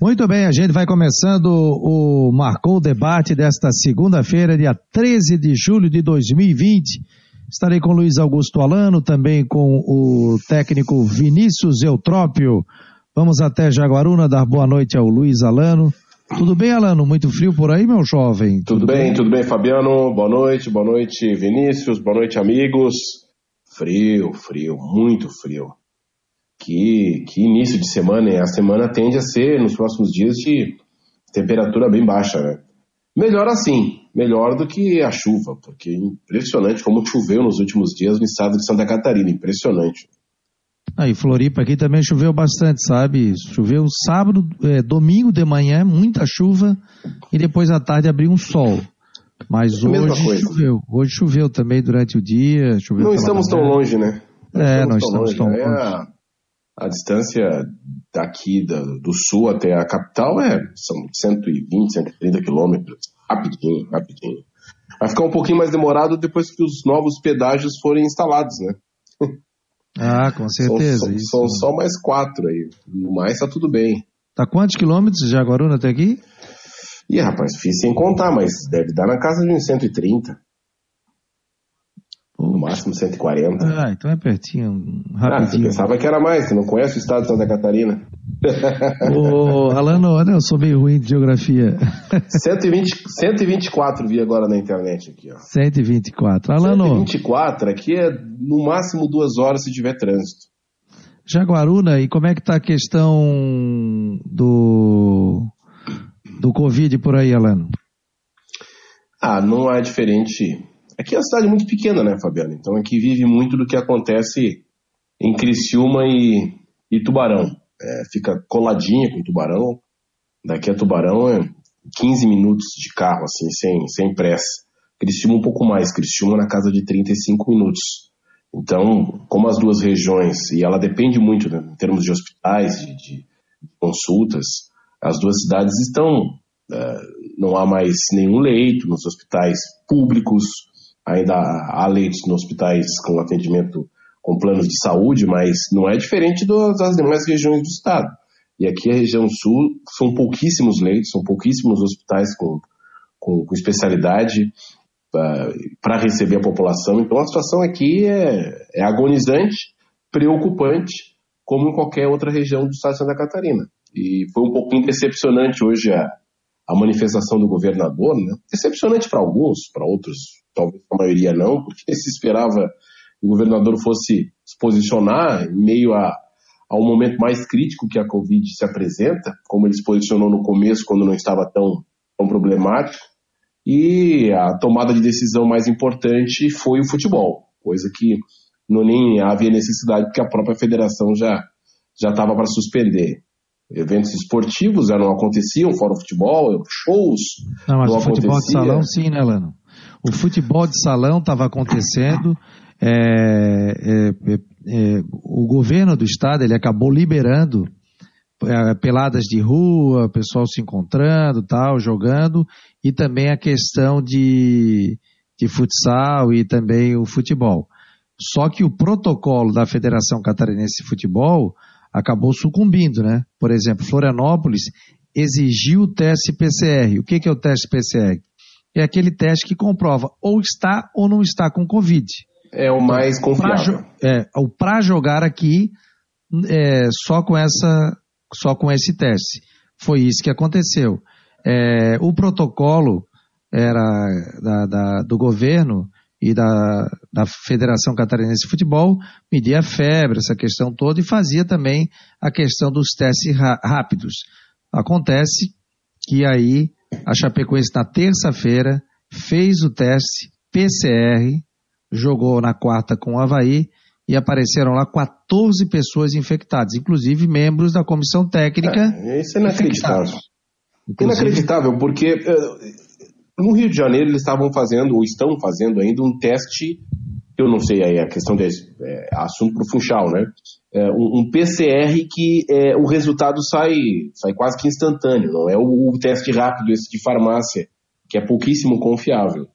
Muito bem, a gente vai começando o Marcou o Debate desta segunda-feira, dia 13 de julho de 2020. Estarei com Luiz Augusto Alano, também com o técnico Vinícius Eutrópio. Vamos até Jaguaruna dar boa noite ao Luiz Alano. Tudo bem, Alano? Muito frio por aí, meu jovem? Tudo, tudo bem, bem, tudo bem, Fabiano. Boa noite, boa noite, Vinícius, boa noite, amigos. Frio, frio, muito frio. Que, que início de semana, hein? A semana tende a ser, nos próximos dias, de temperatura bem baixa, né? Melhor assim, melhor do que a chuva, porque é impressionante como choveu nos últimos dias no estado de Santa Catarina, impressionante. Aí, ah, Floripa aqui também choveu bastante, sabe? Choveu sábado, é, domingo de manhã, muita chuva, e depois à tarde abriu um sol. Mas é hoje choveu. Hoje choveu também durante o dia. Não estamos manhã. tão longe, né? Não é, estamos tão longe. Tão longe. É a, a, distância daqui da, do sul até a capital é, são 120, 130 quilômetros. Rapidinho, rapidinho. Vai ficar um pouquinho mais demorado depois que os novos pedágios forem instalados, né? Ah, com certeza. São, são, são só mais quatro aí. No mais tá tudo bem. Tá quantos quilômetros de Jaguaruna até aqui? Ih, rapaz, fiz sem contar, mas deve dar na casa de uns 130. No máximo 140. Ah, então é pertinho, rapidinho. Ah, você pensava que era mais, você não conhece o estado de Santa Catarina. Ô, Alano, olha, eu sou meio ruim de geografia. 120, 124 vi agora na internet aqui, ó. 124. Alano. 124 aqui é no máximo duas horas se tiver trânsito. Jaguaruna, e como é que tá a questão do do Covid por aí, Alano? Ah, não é diferente Aqui é uma cidade muito pequena, né, Fabiano? Então aqui vive muito do que acontece em Criciúma e, e Tubarão. É, fica coladinha com Tubarão. Daqui a Tubarão é 15 minutos de carro, assim, sem, sem pressa. Criciúma um pouco mais, Criciúma na casa de 35 minutos. Então, como as duas regiões, e ela depende muito né, em termos de hospitais, de, de consultas, as duas cidades estão. Uh, não há mais nenhum leito nos hospitais públicos, ainda há leitos nos hospitais com atendimento com planos de saúde, mas não é diferente das demais regiões do estado. E aqui a região sul são pouquíssimos leitos, são pouquíssimos hospitais com, com, com especialidade ah, para receber a população. Então a situação aqui é, é agonizante, preocupante, como em qualquer outra região do estado de Santa Catarina. E foi um pouquinho decepcionante hoje a, a manifestação do governador, né? Decepcionante para alguns, para outros talvez a maioria não, porque se esperava que o governador fosse se posicionar em meio a, ao momento mais crítico que a Covid se apresenta, como ele se posicionou no começo, quando não estava tão, tão problemático, e a tomada de decisão mais importante foi o futebol, coisa que não nem havia necessidade, porque a própria federação já já estava para suspender. Eventos esportivos já não aconteciam, fora o futebol, shows. Não, mas não o futebol de salão sim, né, Lano? O futebol de salão estava acontecendo, é, é, é, é, o governo do estado ele acabou liberando é, peladas de rua, pessoal se encontrando, tal, jogando, e também a questão de, de futsal e também o futebol. Só que o protocolo da Federação Catarinense de Futebol acabou sucumbindo, né? Por exemplo, Florianópolis exigiu o teste PCR. O que, que é o teste PCR? É aquele teste que comprova ou está ou não está com Covid. É o mais confiável. Pra, é, o para jogar aqui é, só com essa, só com esse teste. Foi isso que aconteceu. É, o protocolo era da, da, do governo e da, da Federação Catarinense de Futebol media a febre, essa questão toda, e fazia também a questão dos testes rápidos. Acontece que aí a Chapecoense na terça-feira fez o teste PCR, jogou na quarta com o Havaí e apareceram lá 14 pessoas infectadas, inclusive membros da comissão técnica. É, isso é inacreditável. Inclusive... Inacreditável, porque uh, no Rio de Janeiro eles estavam fazendo, ou estão fazendo ainda, um teste eu não sei aí a questão desse é, assunto para o Funchal, né? É, um, um, PCR que é, o resultado sai, sai quase que instantâneo, não é o, o, teste rápido esse de farmácia, que é pouquíssimo confiável.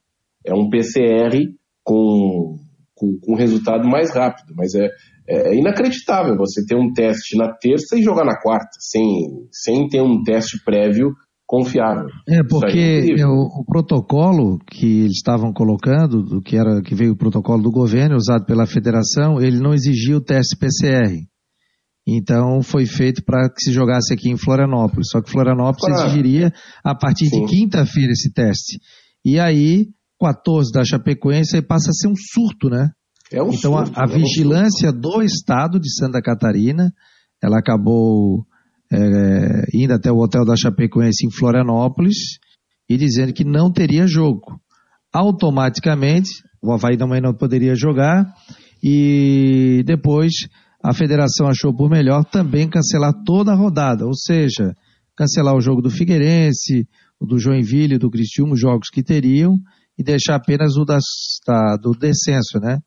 É um PCR com, com, com resultado mais rápido. Mas é, é inacreditável você ter um teste na terça e jogar na quarta, sem, sem ter um teste prévio confiável. É, porque é o, o, protocolo que eles estavam colocando, do que era que veio o protocolo do governo, usado pela federação, ele não exigia o teste PCR. Então foi feito para que se jogasse aqui em Florianópolis. Só que Florianópolis exigiria a partir Sim. de quinta-feira esse teste. E aí, 14 da Chapecoense, passa a ser um surto, né? É um então surto, a, a é vigilância um do estado de Santa Catarina, ela acabou é, indo até o hotel da Chapecoense em Florianópolis e dizendo que não teria jogo. Automaticamente, o Havaí também não poderia jogar e depois a federação achou por melhor também cancelar toda a rodada, ou seja, cancelar o jogo do Figueirense, o do Joinville, do Cristiúmo, os jogos que teriam, e deixar apenas o das, da, do descenso, né?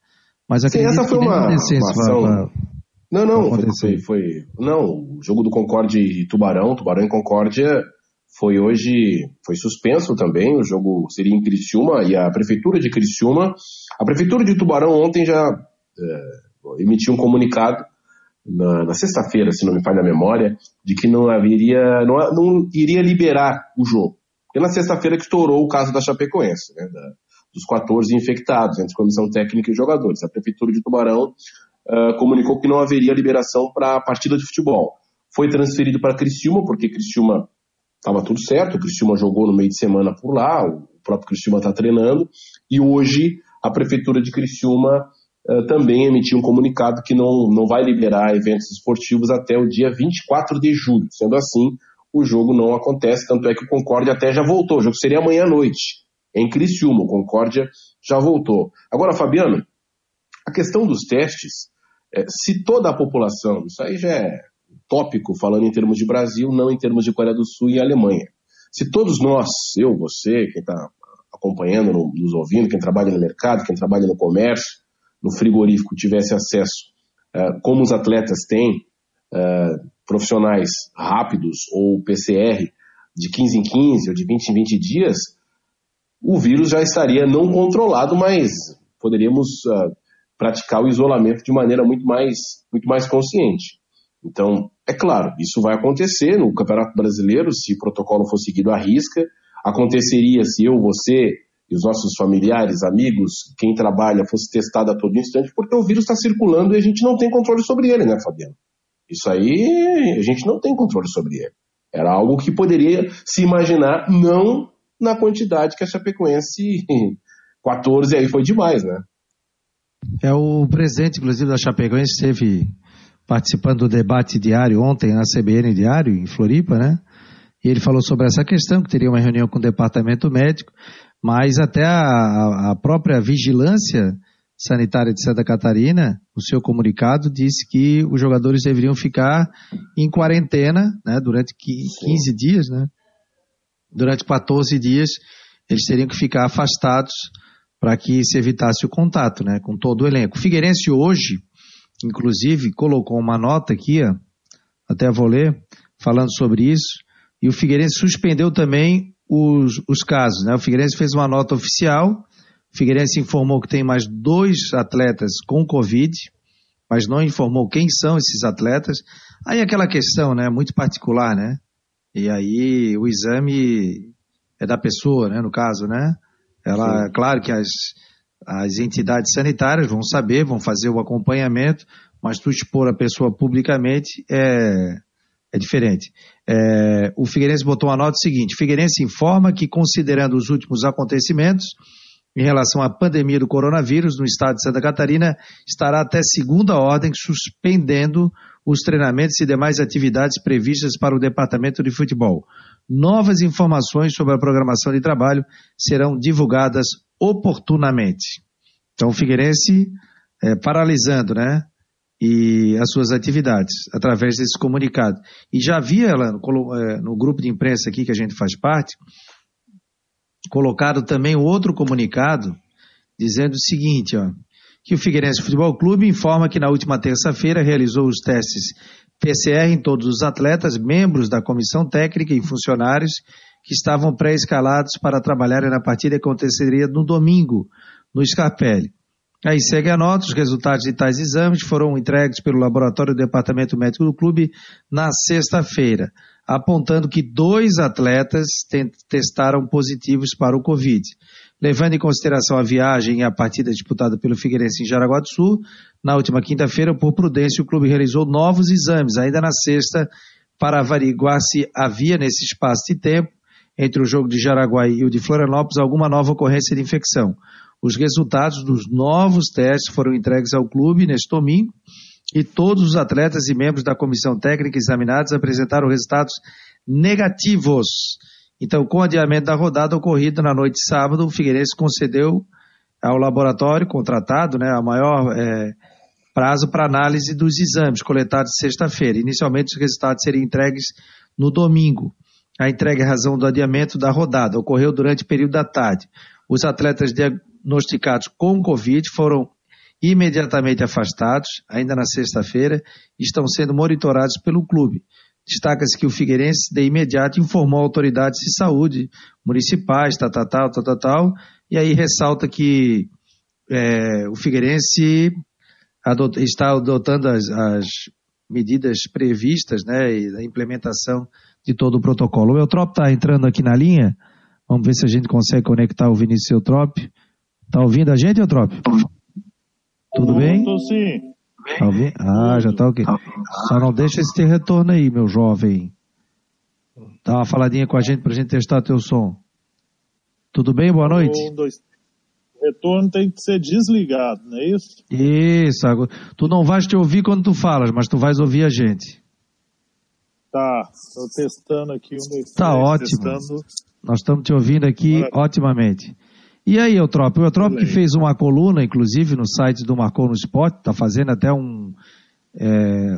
Mas acredito Sim, essa foi que uma, descenso uma ação... Pra, pra, não, não, foi, foi, Não, o jogo do Concórdia e Tubarão, Tubarão e Concórdia, foi hoje, foi suspenso também, o jogo seria em Criciúma, e a Prefeitura de Criciúma, a Prefeitura de Tubarão ontem já é, emitiu um comunicado na, na sexta-feira, se não me falha a memória, de que não haveria, não, não iria liberar o jogo. Porque na sexta-feira que estourou o caso da Chapecoense, né, da, dos 14 infectados entre comissão técnica e jogadores. A prefeitura de Tubarão uh, comunicou que não haveria liberação para a partida de futebol. Foi transferido para Criciúma, porque Criciúma estava tudo certo, o Criciúma jogou no meio de semana por lá, o próprio Criciúma está treinando, e hoje a prefeitura de Criciúma uh, também emitiu um comunicado que não, não vai liberar eventos esportivos até o dia 24 de julho. Sendo assim, o jogo não acontece, tanto é que o Concórdia até já voltou, o jogo seria amanhã à noite, em Criciúma, o Concórdia já voltou. Agora, Fabiano, a questão dos testes, é, se toda a população, isso aí já é tópico falando em termos de Brasil, não em termos de Coreia do Sul e Alemanha. Se todos nós, eu, você, quem está acompanhando, nos ouvindo, quem trabalha no mercado, quem trabalha no comércio, no frigorífico, tivesse acesso, uh, como os atletas têm, uh, profissionais rápidos ou PCR de 15 em 15 ou de 20 em 20 dias, o vírus já estaria não controlado, mas poderíamos uh, praticar o isolamento de maneira muito mais, muito mais consciente. Então, é claro, isso vai acontecer no Campeonato Brasileiro, se o protocolo for seguido à risca. Aconteceria se eu, você e os nossos familiares, amigos, quem trabalha, fosse testado a todo instante, porque o vírus está circulando e a gente não tem controle sobre ele, né, Fabiano? Isso aí a gente não tem controle sobre ele. Era algo que poderia se imaginar, não na quantidade que a Chapecoense 14 aí foi demais, né? É o presidente, inclusive, da Chapecoense esteve participando do debate diário ontem na CBN Diário, em Floripa, né? E ele falou sobre essa questão, que teria uma reunião com o departamento médico, mas até a, a própria vigilância sanitária de Santa Catarina, o seu comunicado disse que os jogadores deveriam ficar em quarentena, né, durante 15 dias, né? Durante 14 dias, eles teriam que ficar afastados para que se evitasse o contato, né, com todo o elenco. O Figueirense hoje, inclusive, colocou uma nota aqui, ó, até vou ler, falando sobre isso, e o Figueirense suspendeu também os, os casos, né? O Figueirense fez uma nota oficial Figueirense informou que tem mais dois atletas com Covid, mas não informou quem são esses atletas. Aí aquela questão, né, muito particular, né? E aí o exame é da pessoa, né, no caso, né? Ela, Sim. claro que as, as entidades sanitárias vão saber, vão fazer o acompanhamento, mas tu expor a pessoa publicamente é, é diferente. É, o Figueirense botou uma nota seguinte: Figueirense informa que, considerando os últimos acontecimentos, em relação à pandemia do coronavírus no estado de Santa Catarina estará até segunda ordem suspendendo os treinamentos e demais atividades previstas para o departamento de futebol. Novas informações sobre a programação de trabalho serão divulgadas oportunamente. Então, o Figueirense é, paralisando, né? E as suas atividades através desse comunicado. E já havia no, é, no grupo de imprensa aqui que a gente faz parte, colocado também outro comunicado dizendo o seguinte, ó, que o Figueirense Futebol Clube informa que na última terça-feira realizou os testes PCR em todos os atletas, membros da comissão técnica e funcionários que estavam pré-escalados para trabalharem na partida que aconteceria no domingo, no Scarpelli. Aí segue a nota, os resultados de tais exames foram entregues pelo laboratório do Departamento Médico do clube na sexta-feira, apontando que dois atletas testaram positivos para o Covid. Levando em consideração a viagem e a partida disputada pelo Figueirense em Jaraguá do Sul, na última quinta-feira, por prudência, o clube realizou novos exames, ainda na sexta, para averiguar se havia nesse espaço de tempo, entre o jogo de Jaraguá e o de Florianópolis, alguma nova ocorrência de infecção. Os resultados dos novos testes foram entregues ao clube neste domingo e todos os atletas e membros da comissão técnica examinados apresentaram resultados negativos. Então, com o adiamento da rodada ocorrida na noite de sábado, o Figueirense concedeu ao laboratório contratado né, a maior é, prazo para análise dos exames coletados sexta-feira. Inicialmente, os resultados seriam entregues no domingo. A entrega em razão do adiamento da rodada ocorreu durante o período da tarde. Os atletas diagnosticados com Covid foram imediatamente afastados, ainda na sexta-feira, e estão sendo monitorados pelo clube. Destaca-se que o Figueirense, de imediato, informou autoridades de saúde municipais, tal, tal, tal, tal, tal, e aí ressalta que é, o Figueirense adot, está adotando as, as, medidas previstas, né, e a implementação de todo o protocolo. O Eutrop está entrando aqui na linha, vamos ver se a gente consegue conectar o Vinícius Eutrop. Está ouvindo a gente, Eutrop? Tudo bem? Estou sim. Tá ouvindo? Ah, já tá ok. Só não deixa esse ter retorno aí, meu jovem. Dá uma faladinha com a gente pra gente testar teu som. Tudo bem? Boa noite. Um, dois. O retorno tem que ser desligado, não é isso? Isso. Tu não vais te ouvir quando tu falas, mas tu vais ouvir a gente. Tá. Estou testando aqui um dois, Tá ótimo. Testando. Nós estamos te ouvindo aqui Maravilha. otimamente. E aí, Eutrop? O Eutrop que fez uma coluna, inclusive, no site do Marcou no Esporte, está fazendo até um. É,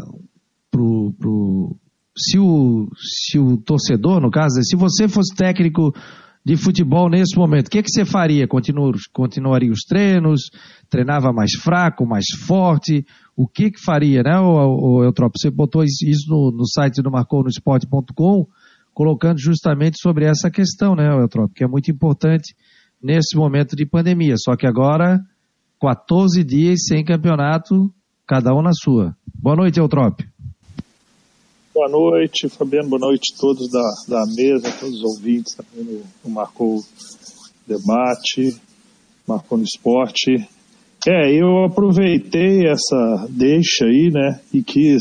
pro, pro, se, o, se o torcedor, no caso, se você fosse técnico de futebol nesse momento, o que, que você faria? Continua, continuaria os treinos? Treinava mais fraco, mais forte? O que que faria, né, o, o Eutrop? Você botou isso no, no site do marconosport.com, colocando justamente sobre essa questão, né, Eutrop, que é muito importante nesse momento de pandemia. Só que agora, 14 dias sem campeonato, cada um na sua. Boa noite, Eutrop. Boa noite, Fabiano. Boa noite a todos da, da mesa, todos os ouvintes também no, no Marcou Debate, Marcou no Esporte. É, eu aproveitei essa deixa aí, né, e quis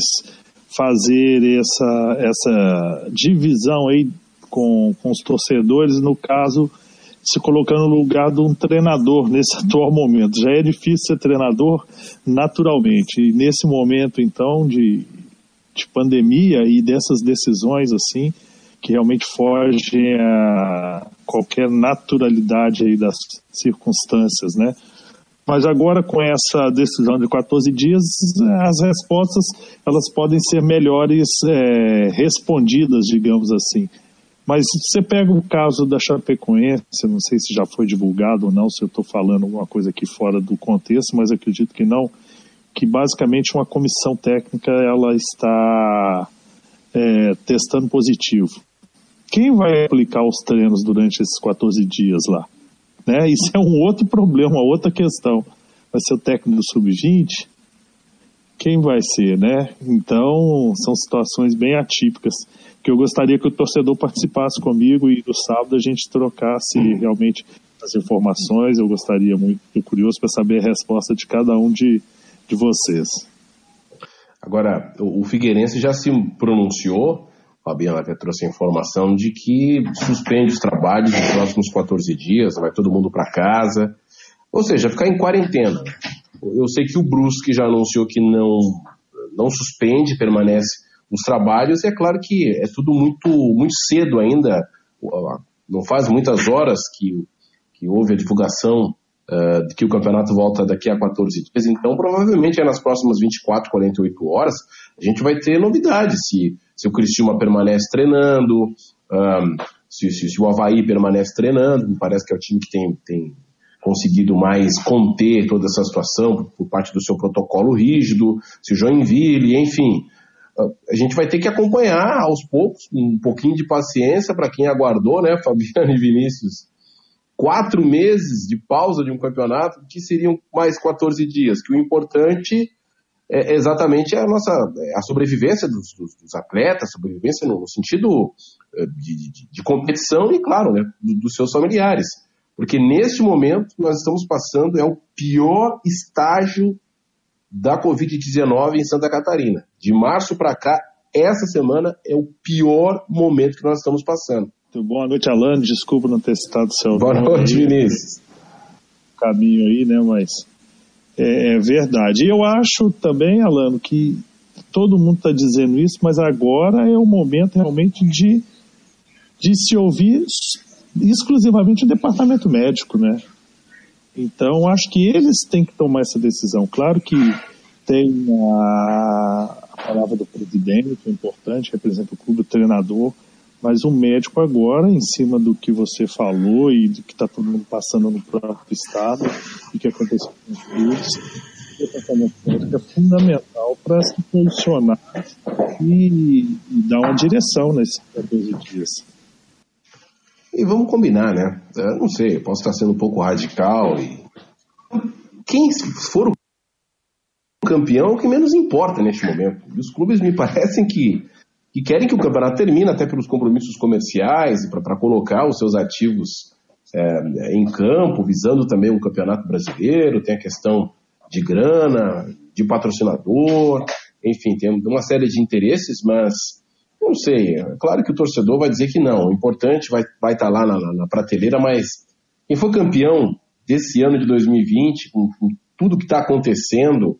fazer essa, essa divisão aí com, com os torcedores, no caso, se colocando no lugar de um treinador nesse atual momento. Já é difícil ser treinador naturalmente, e nesse momento, então, de, de pandemia e dessas decisões assim que realmente fogem a qualquer naturalidade aí das circunstâncias, né? Mas agora com essa decisão de 14 dias, as respostas elas podem ser melhores é, respondidas, digamos assim. Mas você pega o caso da Chapecoense, não sei se já foi divulgado ou não, se eu estou falando alguma coisa aqui fora do contexto, mas acredito que não, que basicamente uma comissão técnica ela está é, testando positivo. Quem vai aplicar os treinos durante esses 14 dias lá? Né? Isso é um outro problema, outra questão. Vai ser o técnico do sub-20? Quem vai ser, né? Então, são situações bem atípicas que eu gostaria que o torcedor participasse comigo e no sábado a gente trocasse realmente as informações. Eu gostaria muito, curioso para saber a resposta de cada um de, de vocês. Agora, o Figueirense já se pronunciou, Fabiano até trouxe a informação, de que suspende os trabalhos nos próximos 14 dias, vai todo mundo para casa. Ou seja, ficar em quarentena. Eu sei que o Brusque já anunciou que não, não suspende, permanece os trabalhos, e é claro que é tudo muito, muito cedo ainda, não faz muitas horas que, que houve a divulgação uh, de que o campeonato volta daqui a 14 dias, então provavelmente é nas próximas 24, 48 horas a gente vai ter novidades, se, se o Criciúma permanece treinando, um, se, se, se o Havaí permanece treinando, me parece que é o time que tem, tem conseguido mais conter toda essa situação por, por parte do seu protocolo rígido, se o Joinville, enfim, a gente vai ter que acompanhar aos poucos, um pouquinho de paciência para quem aguardou, né, Fabiano e Vinícius, quatro meses de pausa de um campeonato, que seriam mais 14 dias, que o importante é exatamente a nossa é a sobrevivência dos, dos, dos atletas, sobrevivência no, sentido é, de, de, de, competição e, claro, né, dos seus familiares. Porque neste momento nós estamos passando, é o pior estágio da Covid-19 em Santa Catarina. De março para cá, essa semana é o pior momento que nós estamos passando. Boa noite, Alan. Desculpa não ter citado seu Boa nome. Boa noite, Vinícius. Caminho aí, né? Mas é, é verdade. E eu acho também, Alano, que todo mundo está dizendo isso, mas agora é o momento realmente de, de se ouvir exclusivamente o departamento médico, né? Então, acho que eles têm que tomar essa decisão. Claro que tem a, a palavra do presidente, é importante, representa o clube, o treinador, mas o médico agora, em cima do que você falou e do que está todo mundo passando no próprio estado e que aconteceu com os clubes, o departamento médico é fundamental para se posicionar e, e, dar uma direção nesses 14 dias. E vamos combinar, né? Eu não sei, posso estar sendo um pouco radical e quem for o campeão, é o que menos importa neste momento. E os clubes me parecem que que querem que o campeonato termine até pelos compromissos comerciais e para colocar os seus ativos é, em campo, visando também um campeonato brasileiro, tem a questão de grana, de patrocinador, enfim, tem uma série de interesses, mas não sei, é claro que o torcedor vai dizer que não, o importante vai estar vai tá lá na, na, prateleira, mas quem for campeão desse ano de 2020, com, com tudo que está acontecendo,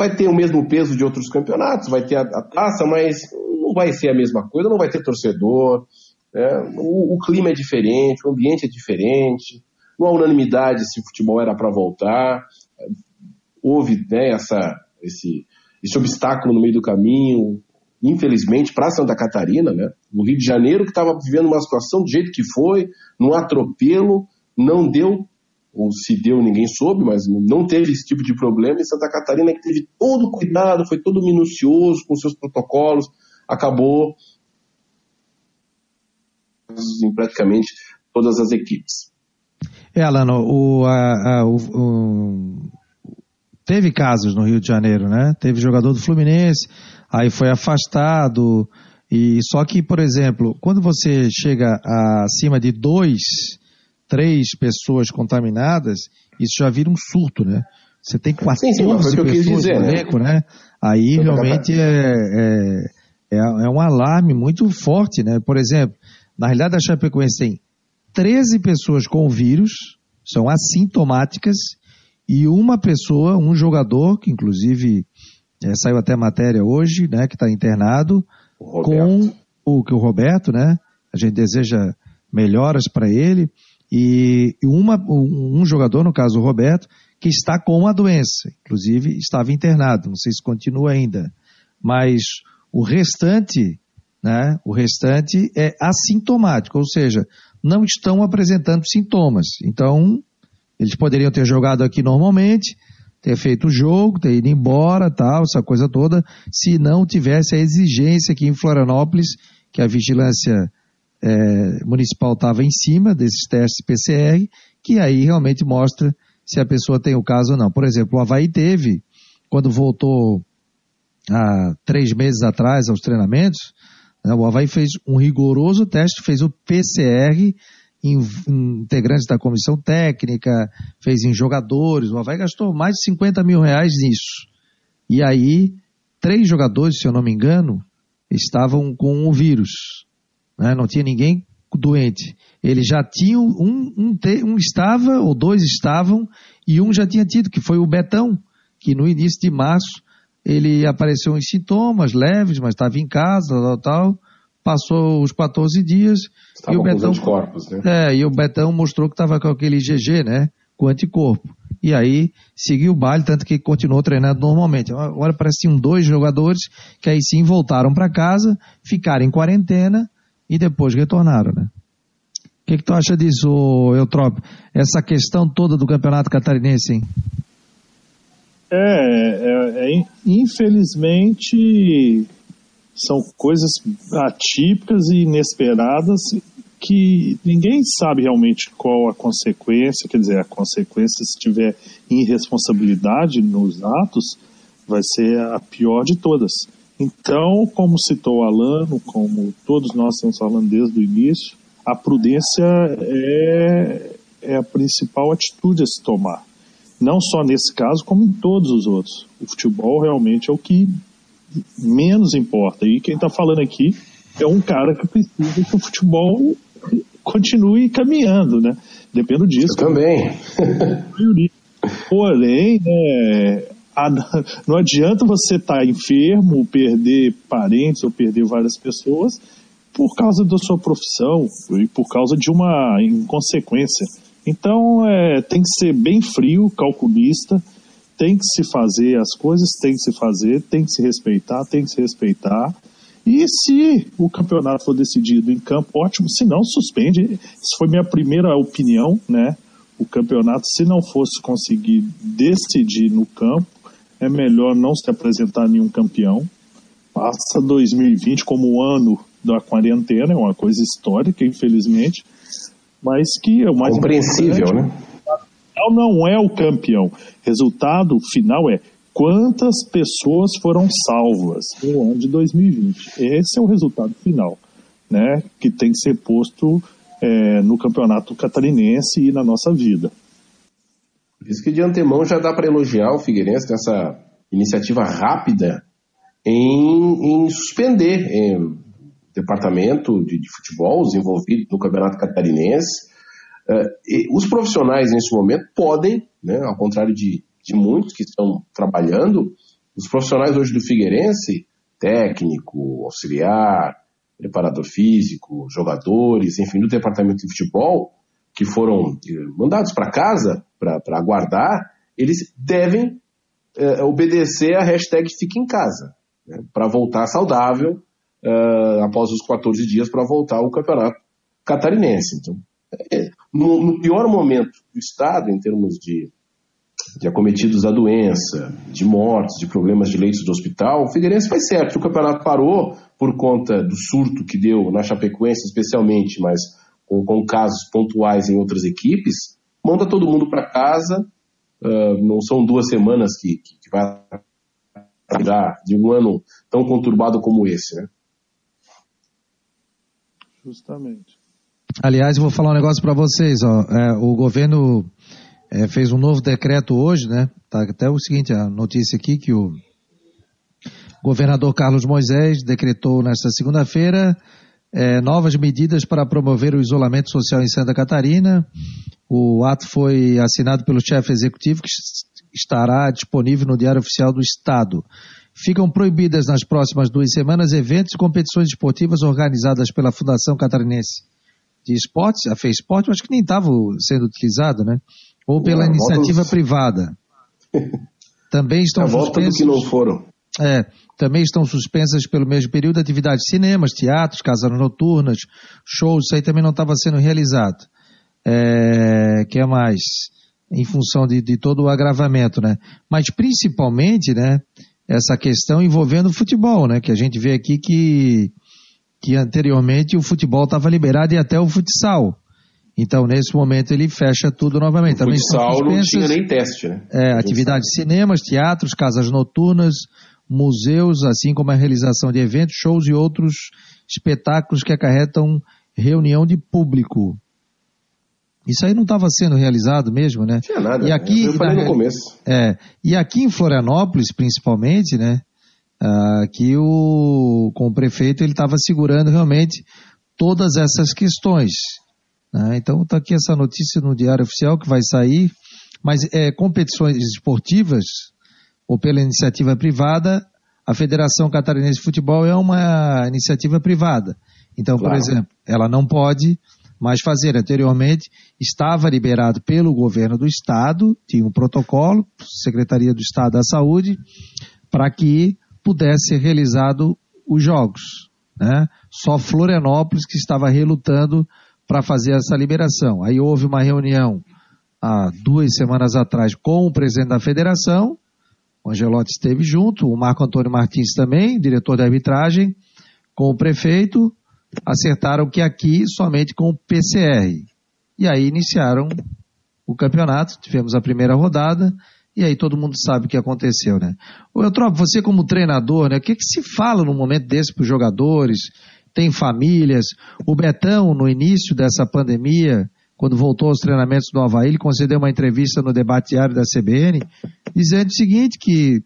vai ter o mesmo peso de outros campeonatos, vai ter a, a taça, mas não vai ser a mesma coisa, não vai ter torcedor, né? o, o, clima é diferente, o ambiente é diferente, não há unanimidade se o futebol era para voltar, houve né, essa, esse, esse obstáculo no meio do caminho, infelizmente, para Santa Catarina, né? no Rio de Janeiro, que estava vivendo uma situação do jeito que foi, num atropelo, não deu ou se deu, ninguém soube, mas não teve esse tipo de problema. E Santa Catarina, que teve todo o cuidado, foi todo minucioso com seus protocolos, acabou em praticamente todas as equipes. É, Alano, o, a, a, o, o, teve casos no Rio de Janeiro, né? Teve jogador do Fluminense, aí foi afastado. E só que, por exemplo, quando você chega acima de dois três pessoas contaminadas, isso já vira um surto, né? Você tem 14 sim, sim, pessoas dizer, no né? elenco, né? né? Aí realmente é, é, é, é, um alarme muito forte, né? Por exemplo, na realidade a Chapecoense tem 13 pessoas com o vírus, são assintomáticas, e uma pessoa, um jogador, que inclusive é, saiu até matéria hoje, né, que está internado, o com o que o Roberto, né? A gente deseja melhoras para ele e uma, um jogador, no caso o Roberto, que está com a doença, inclusive estava internado, não sei se continua ainda, mas o restante, né, o restante é assintomático, ou seja, não estão apresentando sintomas. Então, eles poderiam ter jogado aqui normalmente, ter feito o jogo, ter ido embora, tal, essa coisa toda, se não tivesse a exigência aqui em Florianópolis, que a vigilância é, municipal estava em cima desses testes PCR, que aí realmente mostra se a pessoa tem o caso ou não. Por exemplo, o Havaí teve, quando voltou há três meses atrás aos treinamentos, né, o Havaí fez um rigoroso teste, fez o PCR em, em integrantes da comissão técnica, fez em jogadores, o Havaí gastou mais de 50 mil reais nisso. E aí, três jogadores, se eu não me engano, estavam com o vírus né? não tinha ninguém doente. Eles já tinham, um, um, um estava, ou dois estavam, e um já tinha tido, que foi o Betão, que no início de março ele apareceu em sintomas leves, mas estava em casa, tal, tal, passou os 14 dias. Estava e o Betão, corpos, né? É, e o Betão mostrou que estava com aquele GG, né? Com anticorpo. E aí seguiu o baile, tanto que continuou treinando normalmente. Agora pareciam dois jogadores que aí sim voltaram para casa, ficaram em quarentena, e depois retornaram, né? O que, que tu acha disso, Eutrópio? Essa questão toda do campeonato catarinense, hein? É, é, é, infelizmente são coisas atípicas e inesperadas que ninguém sabe realmente qual a consequência, quer dizer, a consequência se tiver irresponsabilidade nos atos, vai ser a pior de todas. Então, como citou o Alano, como todos nós estamos falando desde o início, a prudência é, é a principal atitude a se tomar. Não só nesse caso, como em todos os outros. O futebol realmente é o que menos importa. E quem está falando aqui é um cara que precisa que o futebol continue caminhando, né? Dependo disso. Eu também. Porém, é, a, não adianta você estar tá enfermo, perder parentes ou perder várias pessoas por causa da sua profissão e por causa de uma inconsequência. Então, é, tem que ser bem frio, calculista, tem que se fazer as coisas, tem que se fazer, tem que se respeitar, tem que se respeitar. E se o campeonato for decidido em campo, ótimo. Se não, suspende. Isso foi minha primeira opinião, né? O campeonato, se não fosse conseguir decidir no campo, é melhor não se apresentar nenhum campeão. Passa 2020 como o ano da quarentena, é uma coisa histórica, infelizmente, mas que é o mais compreensível, né? Não é o campeão. Resultado final é quantas pessoas foram salvas no ano de 2020. Esse é o resultado final, né, que tem que ser posto é, no campeonato catarinense e na nossa vida. Por isso que de antemão já dá para elogiar o Figueirense nessa iniciativa rápida em, em suspender em departamento de, de, futebol, os envolvidos no campeonato catarinense. Uh, os profissionais nesse momento podem, né, ao contrário de de muitos que estão trabalhando, os profissionais hoje do Figueirense, técnico, auxiliar, preparador físico, jogadores, enfim, do departamento de futebol, que foram eh, mandados para casa para aguardar, eles devem é, obedecer a hashtag Fique em Casa, né, para voltar saudável é, após os 14 dias para voltar ao campeonato catarinense. Então, é, no, no pior momento do Estado, em termos de de acometidos da doença, de mortes, de problemas de leitos do hospital, o Figueirense faz certo. O campeonato parou por conta do surto que deu na Chapecoense, especialmente, mas com, com casos pontuais em outras equipes, manda todo mundo para casa. Uh, não são duas semanas que, que, que vai dar de um ano tão conturbado como esse, né? Justamente. Aliás, eu vou falar um negócio para vocês. Ó. É, o governo é, fez um novo decreto hoje, né? Tá até o seguinte, a notícia aqui que o governador Carlos Moisés decretou nesta segunda-feira é, novas medidas para promover o isolamento social em Santa Catarina. O ato foi assinado pelo chefe executivo que estará disponível no Diário Oficial do Estado. Ficam proibidas nas próximas duas semanas eventos e competições esportivas organizadas pela Fundação Catarinense de Esportes, a FESPORT, acho que nem estava sendo utilizado, né? ou pela não, iniciativa privada. Também estão suspensas. que não foram. É, também estão suspensas pelo mesmo período atividades de cinemas, teatros, casas noturnas, shows, isso aí também não estava sendo realizado. É, que é mais? Em função de, de todo o agravamento, né? Mas principalmente, né, essa questão envolvendo o futebol, né? Que a gente vê aqui que, que anteriormente o futebol estava liberado e até o futsal. Então, nesse momento, ele fecha tudo novamente. O Também futsal não tinha nem teste, né? É, atividades de cinemas, teatros, casas noturnas, museus, assim como a realização de eventos, shows e outros espetáculos que acarretam reunião de público. Isso aí não estava sendo realizado mesmo, né? Tinha nada. E aqui, eu falei no começo. É, e aqui em Florianópolis, principalmente, né? Aqui o, com o prefeito ele estava segurando realmente todas essas questões. Né? Então está aqui essa notícia no Diário Oficial que vai sair, mas é, competições esportivas ou pela iniciativa privada, a Federação Catarinense de Futebol é uma iniciativa privada. Então, claro. por exemplo, ela não pode mais fazer. Anteriormente, estava liberado pelo governo do Estado, tinha um protocolo, Secretaria do Estado da Saúde, para que pudesse ser realizado os jogos. Né? Só Florianópolis que estava relutando para fazer essa liberação. Aí houve uma reunião há duas semanas atrás com o presidente da federação, o Angelotti esteve junto, o Marco Antônio Martins também, diretor da arbitragem, com o prefeito, acertaram que aqui somente com o PCR. E aí iniciaram o campeonato, tivemos a primeira rodada, e aí todo mundo sabe o que aconteceu, né? Ô, Eutrópio, você como treinador, né? O que, que se fala num momento desse para os jogadores? Tem famílias? O Betão, no início dessa pandemia, quando voltou aos treinamentos do Havaí, ele concedeu uma entrevista no debate diário da CBN, dizendo o seguinte, que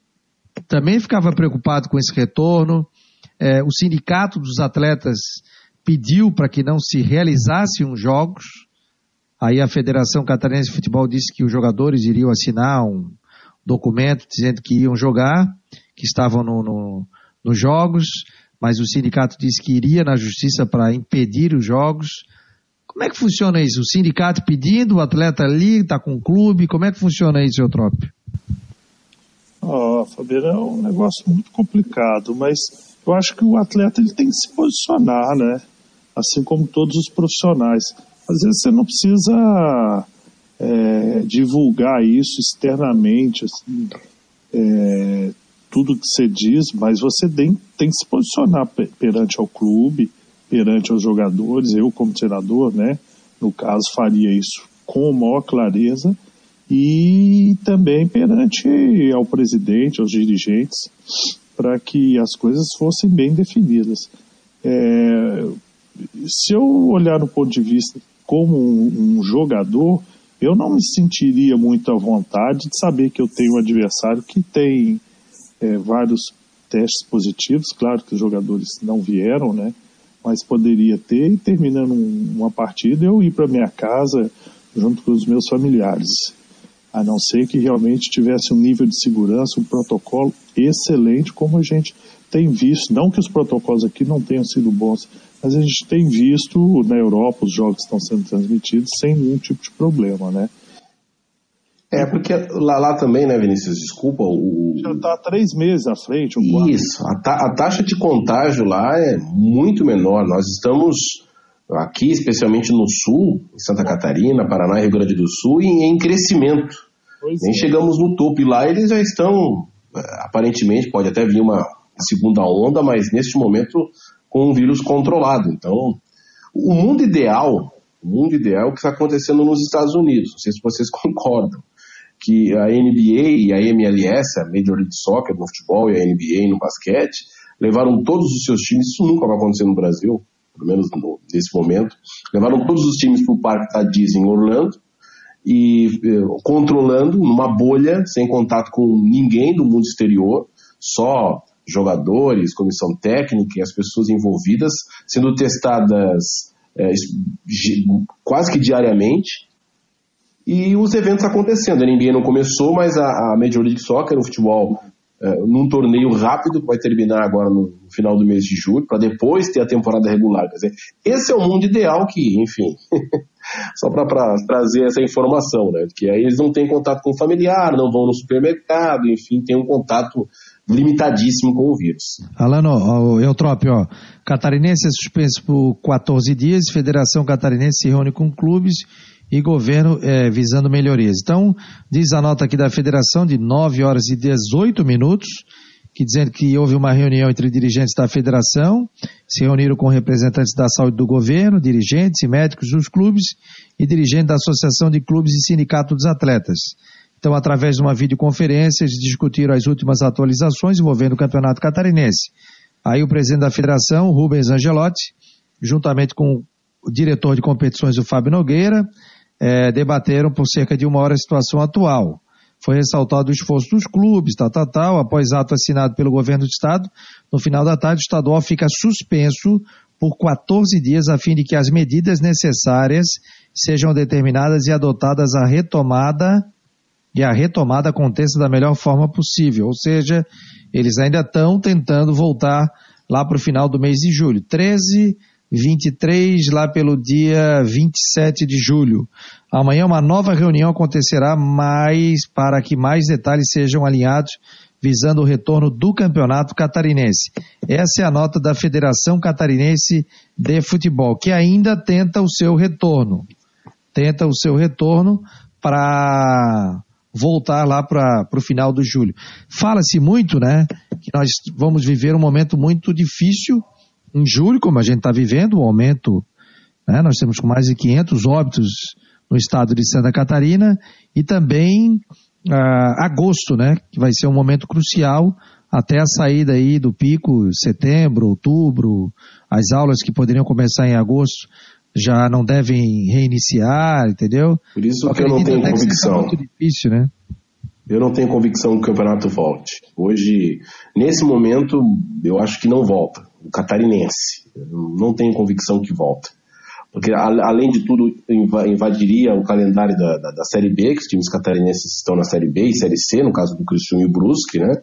também ficava preocupado com esse retorno, é, o sindicato dos atletas pediu para que não se realizassem os jogos, aí a Federação Catarinense de Futebol disse que os jogadores iriam assinar um documento dizendo que iam jogar, que estavam no, no, nos jogos, mas o sindicato disse que iria na justiça para impedir os jogos. Como é que funciona isso? O sindicato pedindo, o atleta ali, está com o clube, como é que funciona isso, Eutrópio? Oh, Fabiano, é um negócio muito complicado, mas eu acho que o atleta ele tem que se posicionar, né? Assim como todos os profissionais. Às vezes você não precisa é, divulgar isso externamente, assim, é, tudo que você diz, mas você tem, tem que se posicionar perante ao clube, perante aos jogadores, eu como treinador, né, no caso faria isso com maior clareza e também perante ao presidente, aos dirigentes, para que as coisas fossem bem definidas. É, se eu olhar no ponto de vista como um, um, jogador, eu não me sentiria muito à vontade de saber que eu tenho um adversário que tem é, vários testes positivos, claro que os jogadores não vieram, né? Mas poderia ter, e terminando uma partida, eu ir para minha casa junto com os meus familiares. A não ser que realmente tivesse um nível de segurança, um protocolo excelente, como a gente tem visto. Não que os protocolos aqui não tenham sido bons, mas a gente tem visto na Europa os jogos estão sendo transmitidos sem nenhum tipo de problema, né? É, porque lá, lá também, né, Vinícius? Desculpa. O... Já está três meses à frente. Isso, a, ta a, taxa de contágio lá é muito menor. Nós estamos aqui, especialmente no sul, em Santa Catarina, Paraná e Rio Grande do Sul, em, em crescimento. Pois Nem é. chegamos no topo. E lá eles já estão, é, aparentemente, pode até vir uma segunda onda, mas neste momento com um vírus controlado. Então, o mundo ideal, o mundo ideal é o que está acontecendo nos Estados Unidos. Não sei se vocês concordam que a NBA e a MLS, a Major League Soccer no futebol e a NBA no basquete, levaram todos os seus times, isso nunca vai acontecer no Brasil, pelo menos no, nesse momento, levaram todos os times para o parque da Disney em Orlando e eh, controlando numa bolha, sem contato com ninguém do mundo exterior, só jogadores, comissão técnica e as pessoas envolvidas sendo testadas é, quase que diariamente e os eventos acontecendo. A NBA não começou, mas a, a Major League Soccer, o futebol, é, num torneio rápido que vai terminar agora no final do mês de julho, para depois ter a temporada regular. Quer dizer, esse é o mundo ideal que, enfim, só para trazer essa informação, né? Que aí eles não têm contato com o familiar, não vão no supermercado, enfim, tem um contato limitadíssimo com o vírus. Alano, Eutrópio, ó, Catarinense é suspenso por 14 dias, Federação Catarinense se reúne com clubes e governo é, visando melhorias. Então, diz a nota aqui da federação de 9 horas e 18 minutos, que dizendo que houve uma reunião entre dirigentes da federação, se reuniram com representantes da saúde do governo, dirigentes e médicos dos clubes e dirigentes da Associação de Clubes e Sindicato dos Atletas. Então, através de uma videoconferência, eles discutiram as últimas atualizações envolvendo o Campeonato Catarinense. Aí o presidente da federação, Rubens Angelotti, juntamente com o diretor de competições, o Fábio Nogueira, é, debateram por cerca de uma hora a situação atual. Foi ressaltado o esforço dos clubes, tal, tal, tal. Após ato assinado pelo governo do estado, no final da tarde o estadual fica suspenso por 14 dias a fim de que as medidas necessárias sejam determinadas e adotadas a retomada e a retomada aconteça da melhor forma possível. Ou seja, eles ainda estão tentando voltar lá para o final do mês de julho. 13 23, lá pelo dia 27 de julho. Amanhã uma nova reunião acontecerá mais para que mais detalhes sejam alinhados visando o retorno do campeonato catarinense. Essa é a nota da Federação Catarinense de Futebol, que ainda tenta o seu retorno. Tenta o seu retorno para voltar lá para o final do julho. Fala-se muito, né, que nós vamos viver um momento muito difícil em julho, como a gente está vivendo, o um aumento, né, nós temos com mais de 500 óbitos no estado de Santa Catarina e também ah, agosto, né, que vai ser um momento crucial até a saída aí do pico, setembro, outubro, as aulas que poderiam começar em agosto já não devem reiniciar, entendeu? Por isso que eu não tenho convicção. muito difícil, né? Eu não tenho convicção que o campeonato volte. Hoje, nesse momento, eu acho que não volta. Catarinense. Não tenho convicção que volta. Porque, além de tudo, invadiria o calendário da, da, da, Série B, que os times catarinenses estão na Série B e Série C, no caso do Cristiano e Brusque, né?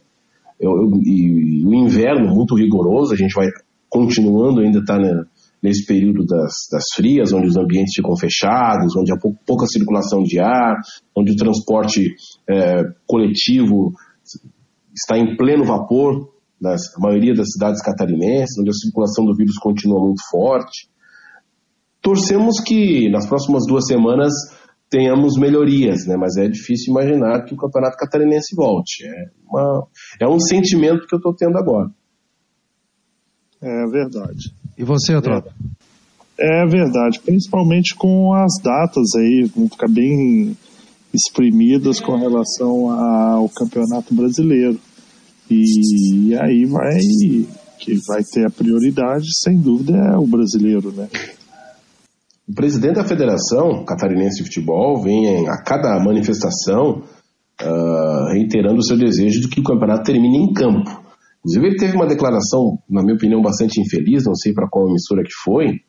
Eu, eu, e o inverno muito rigoroso, a gente vai continuando ainda estar tá nesse período das, das frias, onde os ambientes ficam fechados, onde há pouca circulação de ar, onde o transporte é, coletivo está em pleno vapor na maioria das cidades catarinenses, onde a circulação do vírus continua muito forte. Torcemos que nas próximas duas semanas tenhamos melhorias, né? mas é difícil imaginar que o campeonato catarinense volte. É, uma, é um sentimento que eu estou tendo agora. É verdade. E você, Tropa? É, é verdade, principalmente com as datas aí, vão ficar bem exprimidas com relação ao Campeonato Brasileiro. E aí vai que vai ter a prioridade, sem dúvida, é o brasileiro, né? O presidente da Federação Catarinense de Futebol vem a cada manifestação uh, reiterando o seu desejo de que o campeonato termine em campo. Inclusive, ele teve uma declaração, na minha opinião, bastante infeliz, não sei para qual emissora que foi,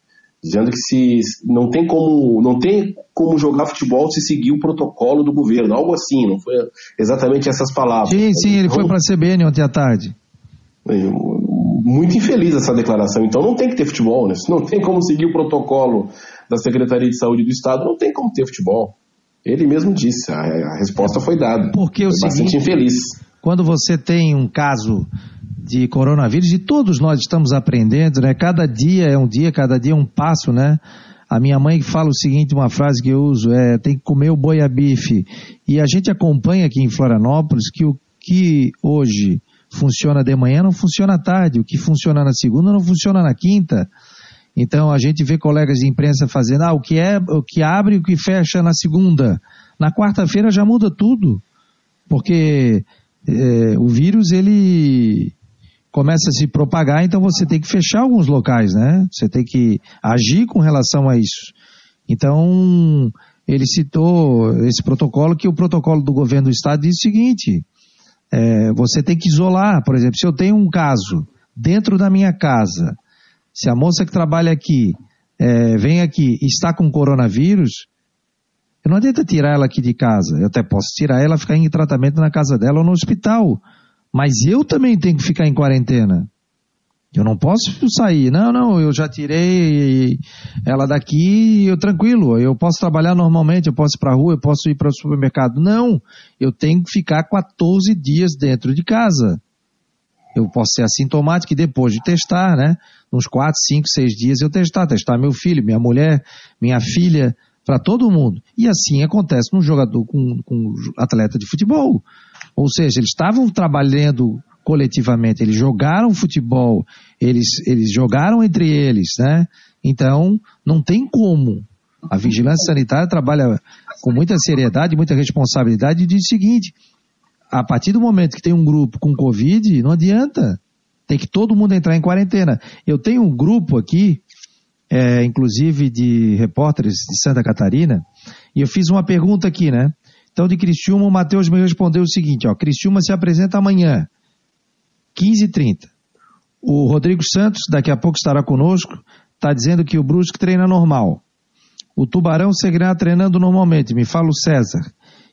dizendo que se não tem como não tem como jogar futebol se seguir o protocolo do governo, algo assim, não foi exatamente essas palavras. Sim, sim, ele então, foi para a CBN ontem à tarde. Muito infeliz essa declaração. Então não tem que ter futebol, né? Se não tem como seguir o protocolo da Secretaria de Saúde do Estado, não tem como ter futebol. Ele mesmo disse, a, a resposta foi dada. Porque foi o bastante seguinte, infeliz. Quando você tem um caso de coronavírus e todos nós estamos aprendendo, né? Cada dia é um dia, cada dia é um passo, né? A minha mãe fala o seguinte, uma frase que eu uso, é tem que comer o boi a bife. E a gente acompanha aqui em Florianópolis que o que hoje funciona de manhã não funciona à tarde, o que funciona na segunda não funciona na quinta. Então a gente vê colegas de imprensa fazendo, ah, o que é, o que abre e o que fecha na segunda. Na quarta-feira já muda tudo. Porque é, o vírus ele começa a se propagar, então você tem que fechar alguns locais, né? Você tem que agir com relação a isso. Então, ele citou esse protocolo, que o protocolo do governo do estado diz o seguinte: é, você tem que isolar, por exemplo, se eu tenho um caso dentro da minha casa, se a moça que trabalha aqui é, vem aqui e está com coronavírus, não adianta tirar ela aqui de casa. Eu até posso tirar ela, ficar em tratamento na casa dela ou no hospital. Mas eu também tenho que ficar em quarentena. Eu não posso sair. Não, não, eu já tirei ela daqui, eu tranquilo. Eu posso trabalhar normalmente, eu posso ir para a rua, eu posso ir para o supermercado. Não, eu tenho que ficar 14 dias dentro de casa. Eu posso ser assintomático e depois de testar, né? Uns 4, 5, 6 dias eu testar. Testar meu filho, minha mulher, minha filha, para todo mundo. E assim acontece com um jogador, com, com um atleta de futebol. Ou seja, eles estavam trabalhando coletivamente, eles jogaram futebol, eles, eles jogaram entre eles, né? Então, não tem como. A vigilância sanitária trabalha com muita seriedade, muita responsabilidade e diz o seguinte: a partir do momento que tem um grupo com Covid, não adianta. Tem que todo mundo entrar em quarentena. Eu tenho um grupo aqui, é, inclusive de repórteres de Santa Catarina, e eu fiz uma pergunta aqui, né? Então, de Criciúma, o Matheus me respondeu o seguinte, ó, Criciúma se apresenta amanhã, 15h30. O Rodrigo Santos, daqui a pouco estará conosco, está dizendo que o Brusque treina normal. O Tubarão seguirá treinando normalmente, me fala o César.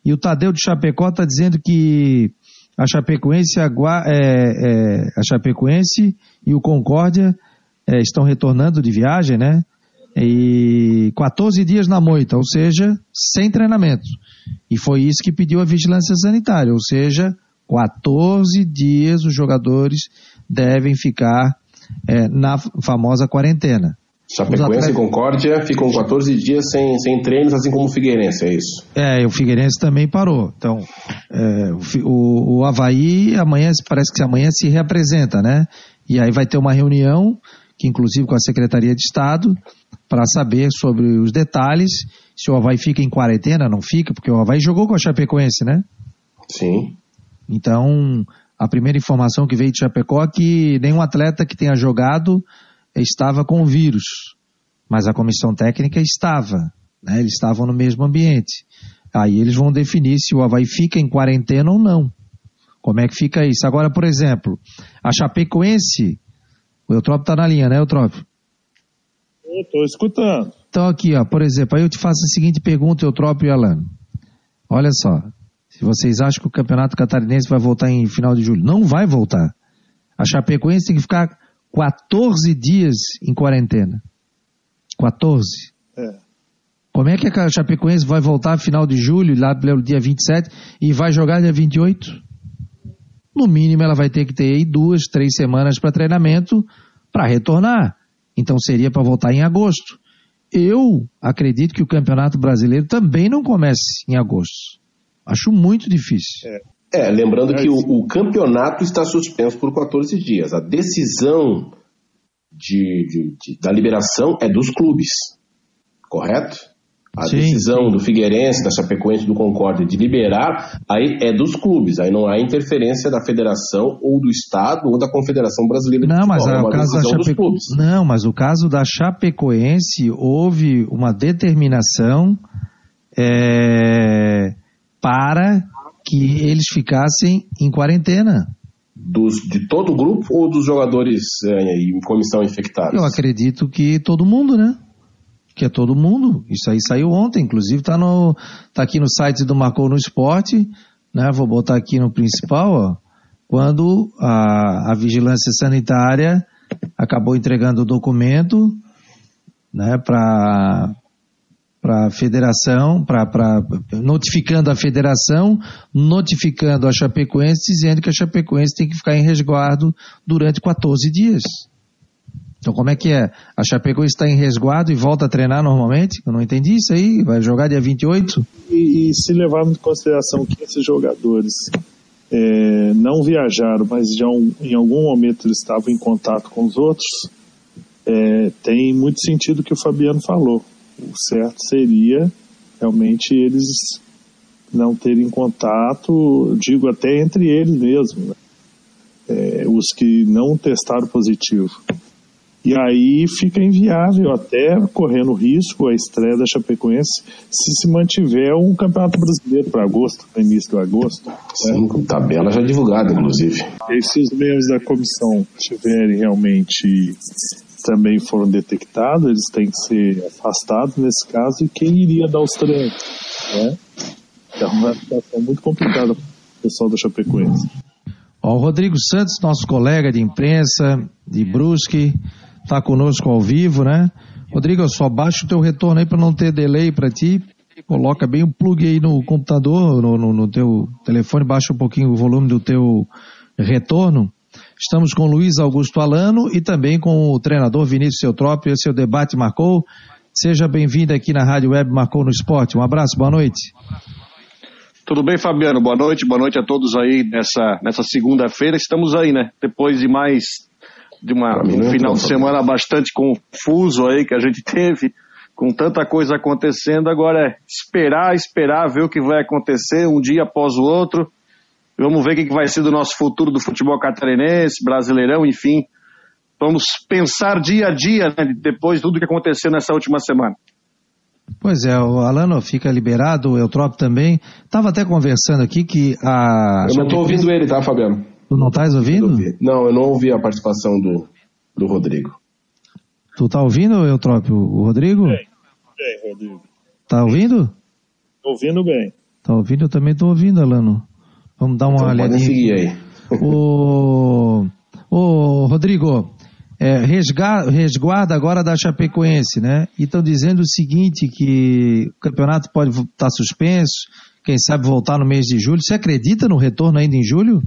E o Tadeu de Chapecó está dizendo que a Chapecoense, é, é, a Chapecoense e o Concórdia é, estão retornando de viagem, né? E 14 dias na moita, ou seja, sem treinamento. E foi isso que pediu a vigilância sanitária, ou seja, 14 dias os jogadores devem ficar é, na famosa quarentena. Chapecoense e Concórdia ficam 14 dias sem, sem treinos, assim como o Figueirense, é isso? É, o Figueirense também parou. Então, é, o, o Havaí amanhã, parece que amanhã se reapresenta, né? E aí vai ter uma reunião que inclusive com a Secretaria de Estado, para saber sobre os detalhes, se o Havaí fica em quarentena, não fica, porque o Havaí jogou com a Chapecoense, né? Sim. Então, a primeira informação que veio de Chapecó é que nenhum atleta que tenha jogado estava com o vírus, mas a comissão técnica estava, né? Eles estavam no mesmo ambiente. Aí eles vão definir se o Havaí fica em quarentena ou não. Como é que fica isso? Agora, por exemplo, a Chapecoense, o Eutrópio está na linha, né, Eutrópio? Eu estou escutando. Então aqui, ó, por exemplo, aí eu te faço a seguinte pergunta, Eutrópio e Alano. Olha só, se vocês acham que o Campeonato Catarinense vai voltar em final de julho, não vai voltar. A Chapecoense tem que ficar 14 dias em quarentena. 14. É. Como é que a Chapecoense vai voltar final de julho, lá pelo dia 27, e vai jogar dia 28? No mínimo, ela vai ter que ter aí duas, três semanas para treinamento para retornar. Então seria para voltar em agosto. Eu acredito que o Campeonato Brasileiro também não comece em agosto. Acho muito difícil. É, é lembrando que o, o, campeonato está suspenso por 14 dias. A decisão de, de, de, da liberação é dos clubes, correto? A sim, decisão sim. do Figueirense, da Chapecoense, do Concórdia de liberar, aí é dos clubes, aí não há interferência da federação ou do estado ou da Confederação Brasileira de não, Futebol, mas é o caso da Chapeco... Não, mas o caso da Chapecoense houve uma determinação é, para que eles ficassem em quarentena. Dos, de todo o grupo ou dos jogadores é, em comissão infectados? Eu acredito que todo mundo, né? Que é todo mundo. Isso aí saiu ontem, inclusive está tá aqui no site do Marcou no Esporte, né? Vou botar aqui no principal, ó, quando a, a vigilância sanitária acabou entregando o documento, né, para para a federação, para notificando a federação, notificando a Chapecoense, dizendo que a Chapecoense tem que ficar em resguardo durante 14 dias. Então como é que é? A Chapecoense está em resguardo e volta a treinar normalmente? Eu não entendi isso aí. Vai jogar dia 28? E, e se levarmos em consideração que esses jogadores é, não viajaram, mas já um, em algum momento eles estavam em contato com os outros, é, tem muito sentido o que o Fabiano falou. O certo seria realmente eles não terem contato, digo até entre eles mesmos, né? é, os que não testaram positivo. E aí fica inviável, até correndo risco a estreia da Chapecoense, se se mantiver um campeonato brasileiro para agosto, no início de agosto. Sim, com tabela já divulgada, inclusive. E se os membros da comissão tiverem realmente também foram detectados, eles têm que ser afastados nesse caso, e quem iria dar os treinos? Né? É uma situação muito complicada para o pessoal da Chapecoense. Ó, o Rodrigo Santos, nosso colega de imprensa de Brusque, está conosco ao vivo, né? Rodrigo, só baixa o teu retorno aí para não ter delay para ti. Coloca bem o plug aí no computador, no, no, no, teu telefone, baixa um pouquinho o volume do teu retorno. Estamos com Luiz Augusto Alano e também com o treinador Vinícius Eutrópio. Esse é o debate marcou. Seja bem-vindo aqui na Rádio Web Marcou no Esporte. Um abraço, boa noite. Tudo bem, Fabiano? Boa noite, boa noite a todos aí nessa, nessa segunda-feira. Estamos aí, né? Depois de mais de uma, um final de semana bastante confuso aí que a gente teve, com tanta coisa acontecendo. Agora é esperar, esperar, ver o que vai acontecer um dia após o outro. Vamos ver o que vai ser do nosso futuro do futebol catarinense, brasileirão, enfim. Vamos pensar dia a dia, né, depois de tudo que aconteceu nessa última semana. Pois é, o Alano fica liberado, o Eutrópio também. Estava até conversando aqui que a. Eu não estou ouvindo ele, tá, Fabiano? Tu não estás ouvindo? Não, eu não ouvi a participação do, do Rodrigo. Tu tá ouvindo, Eutrópio, o Rodrigo? Bem, bem, Rodrigo. Tá ouvindo? Tô ouvindo bem. Tá ouvindo? Eu também tô ouvindo, Alano. Vamos dar uma então, olhadinha. seguir aí. o, o Rodrigo, é, resguarda agora da Chapecoense, né? E estão dizendo o seguinte, que o campeonato pode estar tá suspenso, quem sabe voltar no mês de julho. Você acredita no retorno ainda em julho?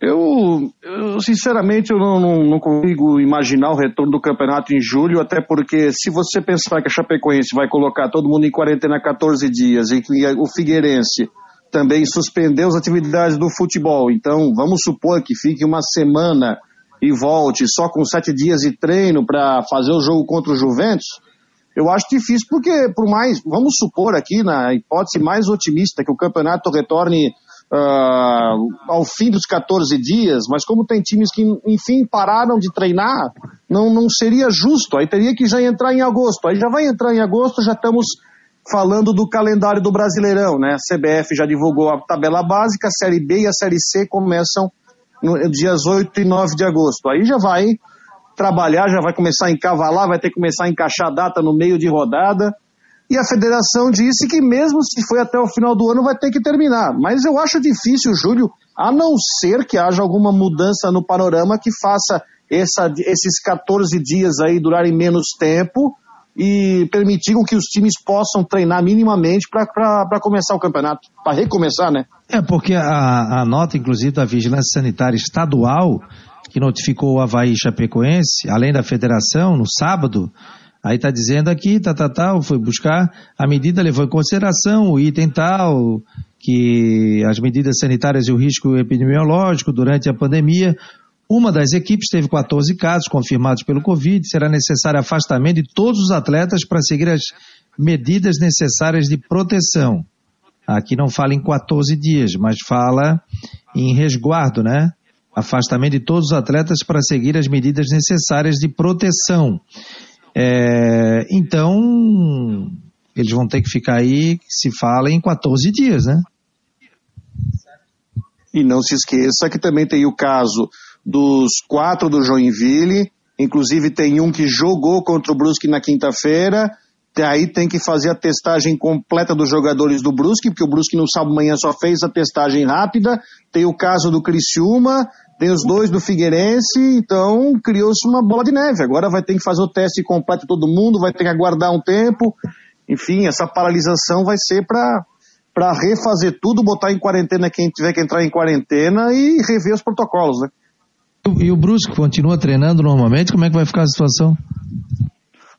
Eu, eu, sinceramente, eu não, não, não, consigo imaginar o retorno do campeonato em julho, até porque se você pensar que a Chapecoense vai colocar todo mundo em quarentena 14 dias e que o Figueirense também suspendeu as atividades do futebol, então vamos supor que fique uma semana e volte só com sete dias de treino para fazer o jogo contra o Juventus, eu acho difícil, porque por mais, vamos supor aqui, na hipótese mais otimista, que o campeonato retorne uh, ao fim dos 14 dias, mas como tem times que, enfim, pararam de treinar, não, não seria justo. Aí teria que já entrar em agosto. Aí já vai entrar em agosto, já estamos falando do calendário do Brasileirão, né? A CBF já divulgou a tabela básica, a Série B e a Série C começam no, dias 8 e 9 de agosto. Aí já vai trabalhar, já vai começar a encavalar, vai ter que começar a encaixar a data no meio de rodada. E a federação disse que mesmo se foi até o final do ano vai ter que terminar. Mas eu acho difícil, Júlio, a não ser que haja alguma mudança no panorama que faça essa, esses 14 dias aí durarem menos tempo e permitiram que os times possam treinar minimamente para começar o campeonato, para recomeçar, né? É, porque a, a nota, inclusive, da Vigilância Sanitária Estadual, que notificou o Havaí Chapecoense, além da federação, no sábado, aí está dizendo aqui, tá, tá, tal, foi buscar, a medida levou em consideração o item tal, que as medidas sanitárias e o risco epidemiológico durante a pandemia uma das equipes teve 14 casos confirmados pelo Covid. Será necessário afastamento de todos os atletas para seguir as medidas necessárias de proteção. Aqui não fala em 14 dias, mas fala em resguardo, né? Afastamento de todos os atletas para seguir as medidas necessárias de proteção. É, então, eles vão ter que ficar aí, se fala, em 14 dias, né? E não se esqueça que também tem o caso dos quatro do Joinville, inclusive tem um que jogou contra o Brusque na quinta-feira, aí tem que fazer a testagem completa dos jogadores do Brusque, porque o Brusque no sábado manhã só fez a testagem rápida, tem o caso do Criciúma, tem os dois do Figueirense, então criou-se uma bola de neve, agora vai ter que fazer o teste completo todo mundo, vai ter que aguardar um tempo, enfim, essa paralisação vai ser para para refazer tudo, botar em quarentena quem tiver que entrar em quarentena e rever os protocolos, né? E o Brusque continua treinando normalmente? Como é que vai ficar a situação?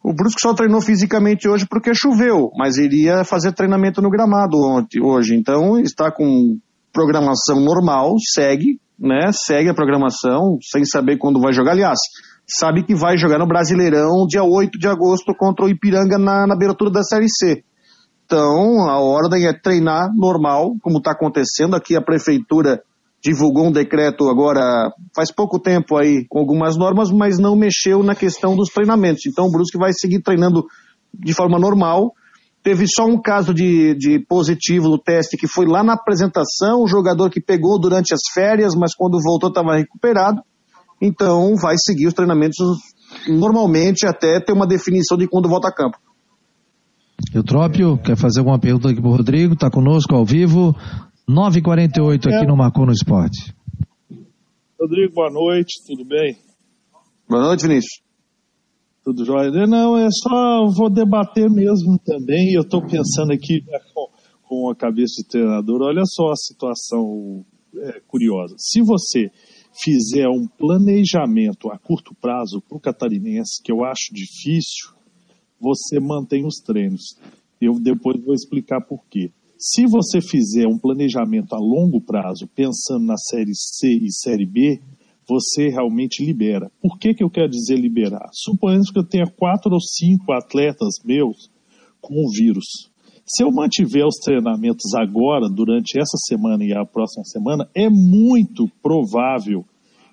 O Brusque só treinou fisicamente hoje porque choveu, mas iria fazer treinamento no gramado ontem, hoje. Então está com programação normal, segue, né? Segue a programação, sem saber quando vai jogar. Aliás, sabe que vai jogar no Brasileirão dia 8 de agosto contra o Ipiranga na, na abertura da Série C. Então, a ordem é treinar normal, como está acontecendo aqui. A prefeitura divulgou um decreto agora faz pouco tempo aí com algumas normas, mas não mexeu na questão dos treinamentos. Então o Brusque vai seguir treinando de forma normal. Teve só um caso de, de positivo no teste que foi lá na apresentação, o jogador que pegou durante as férias, mas quando voltou estava recuperado. Então vai seguir os treinamentos normalmente até ter uma definição de quando volta a campo. Eutrópio, quer fazer alguma pergunta aqui para o Rodrigo? Está conosco ao vivo. 9h48 aqui no Marcou no Esporte. Rodrigo, boa noite, tudo bem? Boa noite, Vinícius. Tudo jóia? Não, é só, vou debater mesmo também. Eu estou pensando aqui com, com a cabeça de treinador, olha só a situação é, curiosa. Se você fizer um planejamento a curto prazo para o catarinense, que eu acho difícil, você mantém os treinos. Eu depois vou explicar por quê. Se você fizer um planejamento a longo prazo, pensando na série C e série B, você realmente libera. Por que, que eu quero dizer liberar? Suponhamos que eu tenha quatro ou cinco atletas meus com o vírus. Se eu mantiver os treinamentos agora, durante essa semana e a próxima semana, é muito provável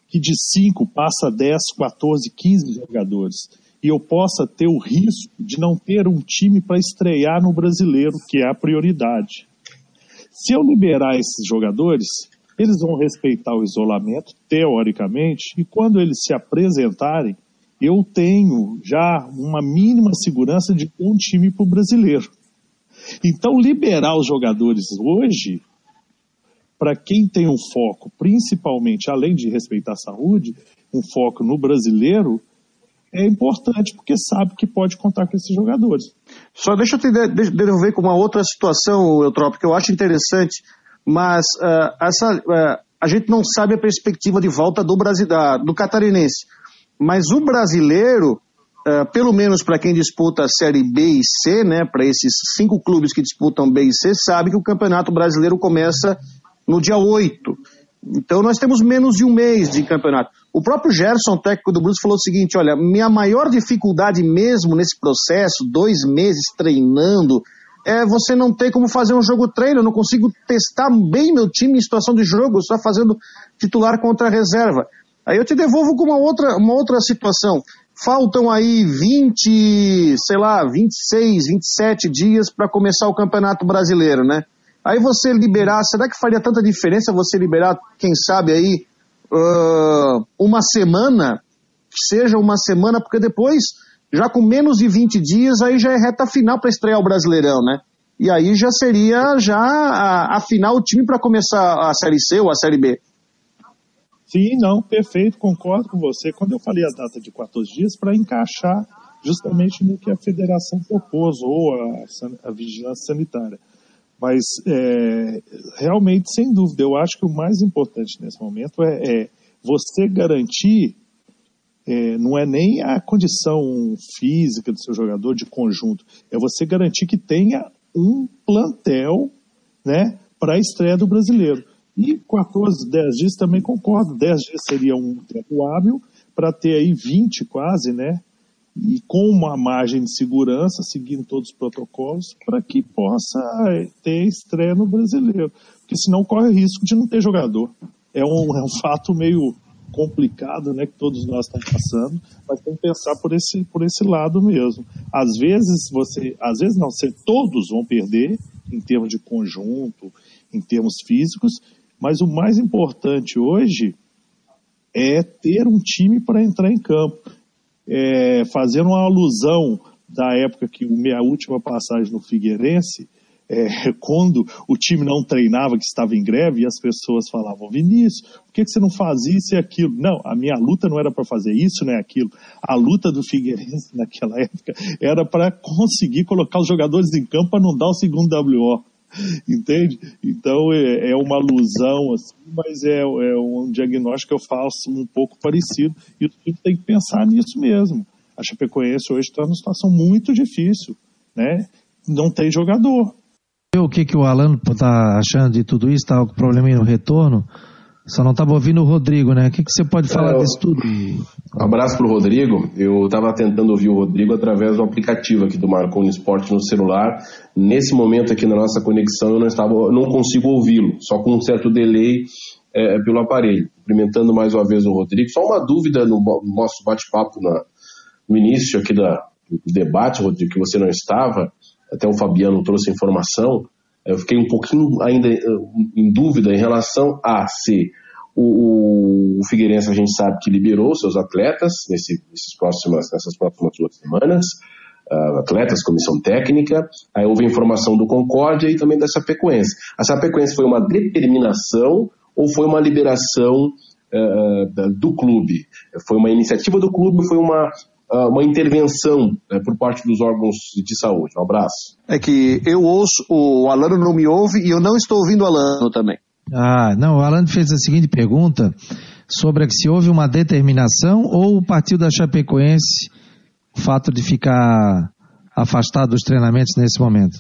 que de 5 passa a 10, 14, 15 jogadores e eu possa ter o risco de não ter um time para estrear no brasileiro, que é a prioridade. Se eu liberar esses jogadores, eles vão respeitar o isolamento, teoricamente, e quando eles se apresentarem, eu tenho já uma mínima segurança de um time para o brasileiro. Então, liberar os jogadores hoje, para quem tem um foco, principalmente, além de respeitar a saúde, um foco no brasileiro, é importante porque sabe que pode contar com esses jogadores. Só deixa eu te devolver com uma outra situação, Eutrópio, que eu acho interessante, mas uh, essa, uh, a gente não sabe a perspectiva de volta do, Brasil, da, do catarinense. Mas o brasileiro, uh, pelo menos para quem disputa a Série B e C, né, para esses cinco clubes que disputam B e C, sabe que o Campeonato Brasileiro começa no dia 8. Então nós temos menos de um mês de campeonato. O próprio Gerson, técnico do Blues, falou o seguinte: olha, minha maior dificuldade mesmo nesse processo, dois meses treinando, é você não ter como fazer um jogo treino. Eu não consigo testar bem meu time em situação de jogo, só fazendo titular contra reserva. Aí eu te devolvo com uma outra, uma outra situação. Faltam aí 20, sei lá, 26, 27 dias para começar o Campeonato Brasileiro, né? Aí você liberar, será que faria tanta diferença você liberar, quem sabe aí, uh, uma semana, que seja uma semana, porque depois, já com menos de 20 dias, aí já é reta final para estrear o Brasileirão, né? E aí já seria já a, a final o time para começar a Série C ou a Série B. Sim, não, perfeito, concordo com você. Quando eu falei a data de 14 dias, para encaixar justamente no que a federação propôs, ou a, a vigilância sanitária. Mas, é, realmente, sem dúvida, eu acho que o mais importante nesse momento é, é você garantir, é, não é nem a condição física do seu jogador de conjunto, é você garantir que tenha um plantel né, para a estreia do brasileiro. E 14, 10 dias também concordo, 10 dias seria um tempo hábil para ter aí 20 quase, né? E com uma margem de segurança, seguindo todos os protocolos, para que possa eh, ter estreia no brasileiro. Porque senão corre o risco de não ter jogador. É um, é um fato meio complicado, né, que todos nós estamos passando, mas tem que pensar por esse, por esse lado mesmo. Às vezes você, às vezes não, você, todos vão perder em termos de conjunto, em termos físicos, mas o mais importante hoje é ter um time para entrar em campo é, fazendo uma alusão da época que minha última passagem no Figueirense, é, quando o time não treinava, que estava em greve, e as pessoas falavam, Vinícius, por que, você não faz isso e aquilo? Não, a minha luta não era para fazer isso nem aquilo. A luta do Figueirense naquela época era para conseguir colocar os jogadores em campo para não dar o segundo WO. Entende? Então é, é, uma alusão, assim, mas é, é, um diagnóstico que eu faço um pouco parecido. E o time tem que pensar nisso mesmo. A Chapecoense hoje está numa situação muito difícil, né? Não tem jogador. O que, que o Alan está achando de tudo isso? Está com problema no retorno? Só não estava ouvindo o Rodrigo, né? O que, que você pode falar é, disso tudo? Um abraço para o Rodrigo. Eu estava tentando ouvir o Rodrigo através do aplicativo aqui do Marconi Esporte no celular. Nesse momento aqui na nossa conexão eu não estava, não consigo ouvi-lo, só com um certo delay é, pelo aparelho. Cumprimentando mais uma vez o Rodrigo. Só uma dúvida no nosso bate-papo no início aqui da, do debate, Rodrigo, que você não estava. Até o Fabiano trouxe informação. Eu fiquei um pouquinho ainda eh, em dúvida em relação a se o, o Figueirense a gente sabe que liberou seus atletas nesse, nesses próximas, nessas próximas duas semanas, uh, atletas, comissão técnica, aí houve informação do Concórdia e também da Chapecoense. A Chapecoense foi uma determinação ou foi uma liberação uh, do clube? Foi uma iniciativa do clube, foi uma uma intervenção né, por parte dos órgãos de saúde. Um abraço. É que eu ouço, o Alano não me ouve e eu não estou ouvindo o Alano também. Ah, não, o Alano fez a seguinte pergunta sobre se houve uma determinação ou o partido da Chapecoense, o fato de ficar afastado dos treinamentos nesse momento.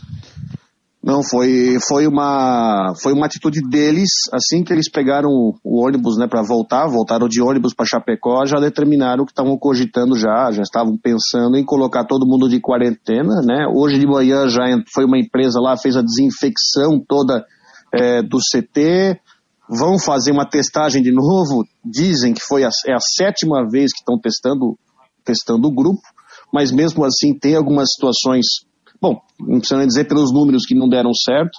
Não, foi, foi, uma, foi uma atitude deles, assim que eles pegaram o, ônibus né, para voltar, voltaram de ônibus para Chapecó, já determinaram que estavam cogitando já, já estavam pensando em colocar todo mundo de quarentena. Né? Hoje de manhã já foi uma empresa lá, fez a desinfecção toda é, do CT, vão fazer uma testagem de novo, dizem que foi a, é a sétima vez que estão testando, testando o grupo, mas mesmo assim tem algumas situações Bom, não precisa nem dizer pelos números que não deram certo.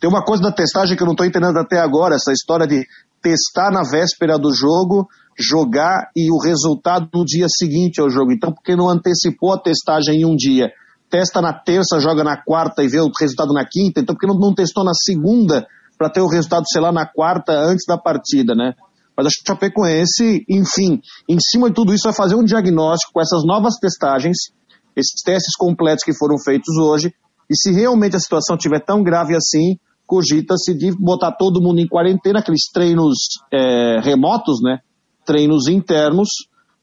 Tem uma coisa da testagem que eu não estou entendendo até agora, essa história de testar na véspera do jogo, jogar e o resultado no dia seguinte ao jogo. Então, por que não antecipou a testagem em um dia? Testa na terça, joga na quarta e vê o resultado na quinta. Então, por que não, não testou na segunda para ter o resultado, sei lá, na quarta antes da partida, né? Mas a Chapecoense, enfim, em cima de tudo isso, vai fazer um diagnóstico com essas novas testagens esses testes completos que foram feitos hoje, e se realmente a situação estiver tão grave assim, cogita-se de botar todo mundo em quarentena, aqueles treinos é, remotos, né? Treinos internos,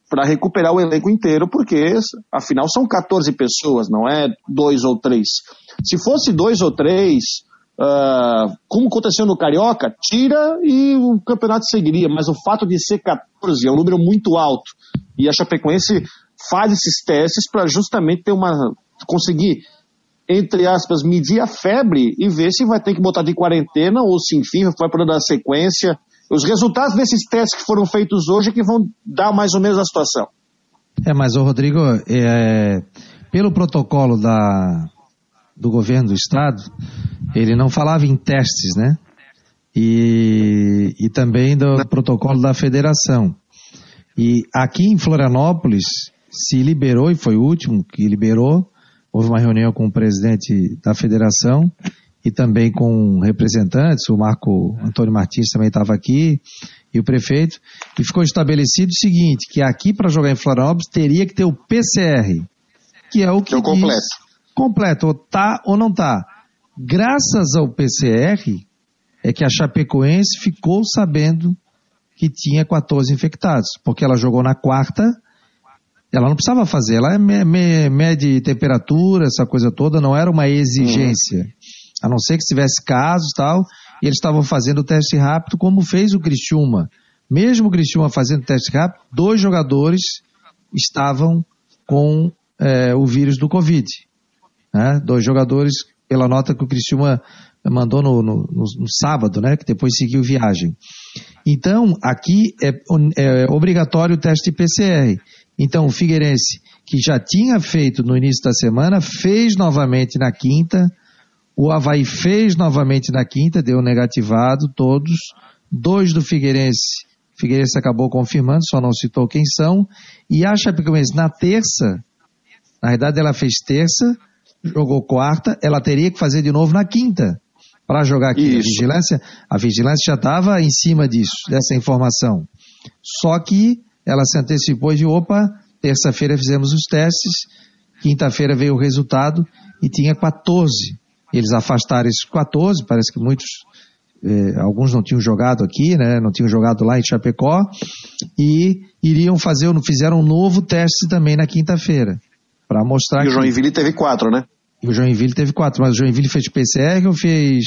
para recuperar o elenco inteiro, porque afinal são 14 pessoas, não é dois ou três. Se fosse dois ou três, uh, como aconteceu no Carioca, tira e o campeonato seguiria. Mas o fato de ser 14 é um número muito alto. E a Chapecoense faz esses testes para justamente ter uma. conseguir, entre aspas, medir a febre e ver se vai ter que botar de quarentena ou se, enfim, vai poder dar sequência. Os resultados desses testes que foram feitos hoje é que vão dar mais ou menos a situação. É, mas o Rodrigo, é, pelo protocolo da, do governo do estado, ele não falava em testes, né? E, e também do protocolo da federação. E aqui em Florianópolis se liberou, e foi o último que liberou, houve uma reunião com o presidente da federação e também com representantes, o Marco Antônio Martins também estava aqui, e o prefeito, e ficou estabelecido o seguinte, que aqui para jogar em Florianópolis teria que ter o PCR, que é o que, que é o completo. completo, ou tá ou não tá. Graças ao PCR é que a Chapecoense ficou sabendo que tinha 14 infectados, porque ela jogou na quarta, ela não precisava fazer, ela é mede temperatura, essa coisa toda, não era uma exigência. Uhum. A não ser que tivesse casos tal, e eles estavam fazendo o teste rápido, como fez o Criciúma. Mesmo o Criciúma fazendo teste rápido, dois jogadores estavam com é, o vírus do Covid. Né? Dois jogadores, pela nota que o Criciúma mandou no, no, no, no sábado, né? que depois seguiu viagem. Então, aqui é, é obrigatório o teste PCR. Então, o Figueirense, que já tinha feito no início da semana, fez novamente na quinta, o Havaí fez novamente na quinta, deu negativado todos. Dois do Figueirense. Figueirense acabou confirmando, só não citou quem são. E a Chapecoense na terça, na verdade ela fez terça, jogou quarta, ela teria que fazer de novo na quinta para jogar aqui. Isso. A vigilância, a vigilância já estava em cima disso, dessa informação. Só que ela se antecipou e disse, opa, terça-feira fizemos os testes, quinta-feira veio o resultado e tinha 14 eles afastaram esses 14, parece que muitos, eh, alguns não tinham jogado aqui, né, não tinham jogado lá em Chapecó, e iriam fazer, fizeram um novo teste também na quinta-feira, para mostrar E o Joinville teve quatro, né? E o Joinville teve quatro, mas o Joinville fez PCR ou fez...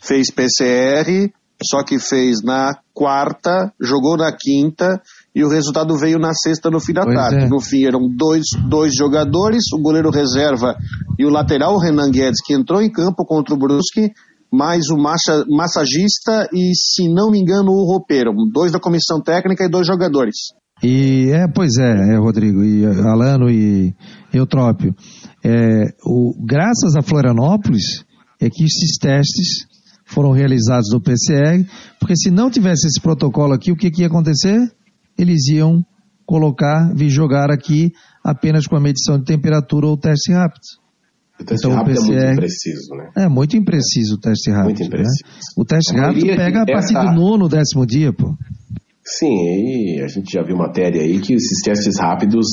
Fez PCR, só que fez na quarta, jogou na quinta e o resultado veio na sexta no fim da pois tarde. É. No fim eram dois, dois jogadores, o goleiro reserva e o lateral, o Renan Guedes, que entrou em campo contra o Brusque, mais o massa, massagista e, se não me engano, o roupeiro. Dois da comissão técnica e dois jogadores. E é, pois é, é Rodrigo, e Alano e Eutrópio. É, o, graças a Florianópolis é que esses testes foram realizados do PCR, porque se não tivesse esse protocolo aqui, o que, que ia acontecer? Eles iam colocar, vir jogar aqui apenas com a medição de temperatura ou teste rápido. O teste então, rápido o PCR, é muito impreciso, né? É muito impreciso o teste rápido. Muito né? impreciso. Né? O teste rápido pega a partir do nono, décimo dia, pô. Sim, e a gente já viu matéria aí que esses testes rápidos,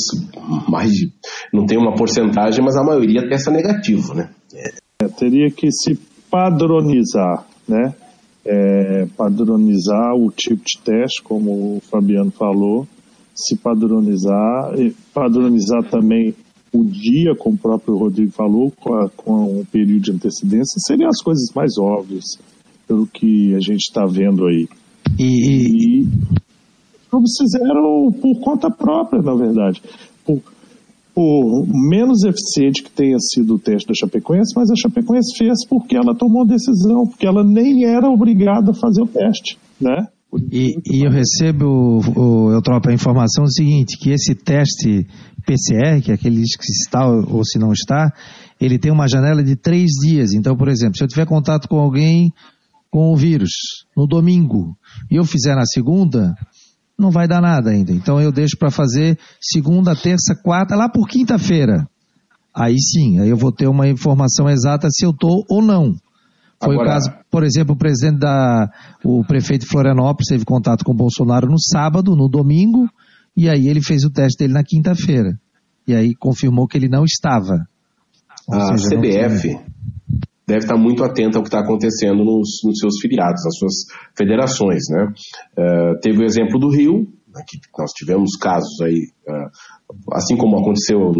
mais de, não tem uma porcentagem, mas a maioria testa negativo, né? É, teria que se padronizar, né? É, padronizar o tipo de teste, como o Fabiano falou, se padronizar, padronizar também o dia, como o próprio Rodrigo falou, com, a, com um período de antecedência, seriam as coisas mais óbvias, pelo que a gente está vendo aí. E, e eles fizeram por conta própria, na verdade. Por, por menos eficiente que tenha sido o teste da Chapecoense, mas a Chapecoense fez porque ela tomou decisão, porque ela nem era obrigada a fazer o teste, né? E, e, eu recebo, o, eu troco a informação seguinte, que esse teste PCR, que é aquele que se está ou se não está, ele tem uma janela de três dias. Então, por exemplo, se eu tiver contato com alguém com o vírus no domingo e eu fizer na segunda, não vai dar nada ainda. Então eu deixo para fazer segunda, terça, quarta, lá por quinta-feira. Aí sim, aí eu vou ter uma informação exata se eu tô ou não. Foi Agora... o caso, por exemplo, o presidente da, o prefeito de Florianópolis teve contato com o Bolsonaro no sábado, no domingo, e aí ele fez o teste dele na quinta-feira. E aí confirmou que ele não estava. Ou a seja, CBF deve estar muito atenta ao que está acontecendo nos, nos, seus filiados, nas suas federações. Né? Uh, teve o exemplo do Rio, né, que nós tivemos casos aí, uh, assim como aconteceu